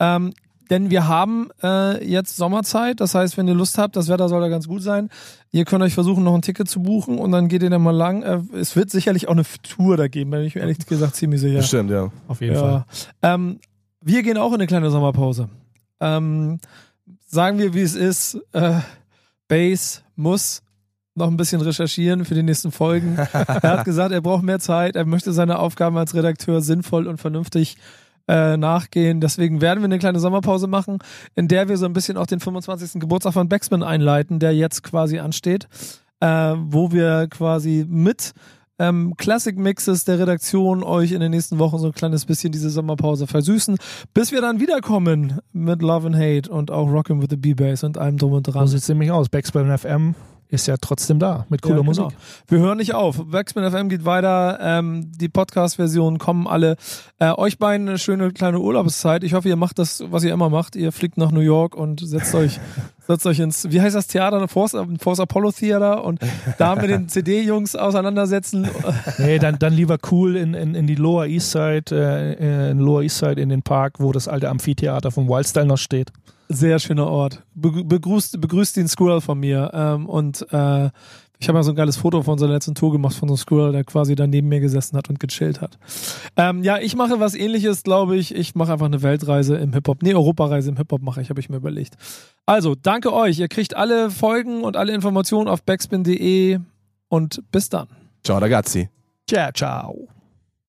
Ähm, denn wir haben äh, jetzt Sommerzeit, das heißt, wenn ihr Lust habt, das Wetter soll da ganz gut sein. Ihr könnt euch versuchen, noch ein Ticket zu buchen und dann geht ihr dann mal lang. Äh, es wird sicherlich auch eine Tour da geben, bin ich mir ehrlich gesagt ziemlich sicher. Bestimmt, ja. Auf jeden Fall. Ja. Ähm, wir gehen auch in eine kleine Sommerpause. Ähm, sagen wir, wie es ist. Äh, Base muss noch ein bisschen recherchieren für die nächsten Folgen. *laughs* er hat gesagt, er braucht mehr Zeit. Er möchte seine Aufgaben als Redakteur sinnvoll und vernünftig äh, nachgehen. Deswegen werden wir eine kleine Sommerpause machen, in der wir so ein bisschen auch den 25. Geburtstag von Backspin einleiten, der jetzt quasi ansteht, äh, wo wir quasi mit ähm, Classic Mixes der Redaktion euch in den nächsten Wochen so ein kleines bisschen diese Sommerpause versüßen, bis wir dann wiederkommen mit Love and Hate und auch Rockin' with the B-Bass und allem drum und So dran. sieht es nämlich aus. Backspin FM ist ja trotzdem da mit cooler Ja, Musik. genau. Wir hören nicht auf. Backspin FM geht weiter. Ähm, die Podcast-Versionen kommen alle. Äh, euch beiden eine schöne kleine Urlaubszeit. Ich hoffe, ihr macht das, was ihr immer macht. Ihr fliegt nach New York und setzt euch, *laughs* setzt euch ins, wie heißt das Theater? Force, Force Apollo Theater und da mit den *laughs* CD-Jungs auseinandersetzen. Nee, dann, dann lieber *laughs* cool in, in, in die Lower East Side, äh, in Lower East Side in den Park, wo das alte Amphitheater vom Wildstyle noch steht. Sehr schöner Ort. Be begrüßt, begrüßt den Squirrel von mir. Ähm, und äh, ich habe ja so ein geiles Foto von unserer letzten Tour gemacht von so einem Squirrel, der quasi da neben mir gesessen hat und gechillt hat. Ähm, ja, ich mache was ähnliches, glaube ich. Ich mache einfach eine Weltreise im Hip-Hop. Nee, Europareise im Hip-Hop mache ich, habe ich mir überlegt. Also, danke euch. Ihr kriegt alle Folgen und alle Informationen auf backspin.de und bis dann. Ciao, ragazzi. Ciao, ciao.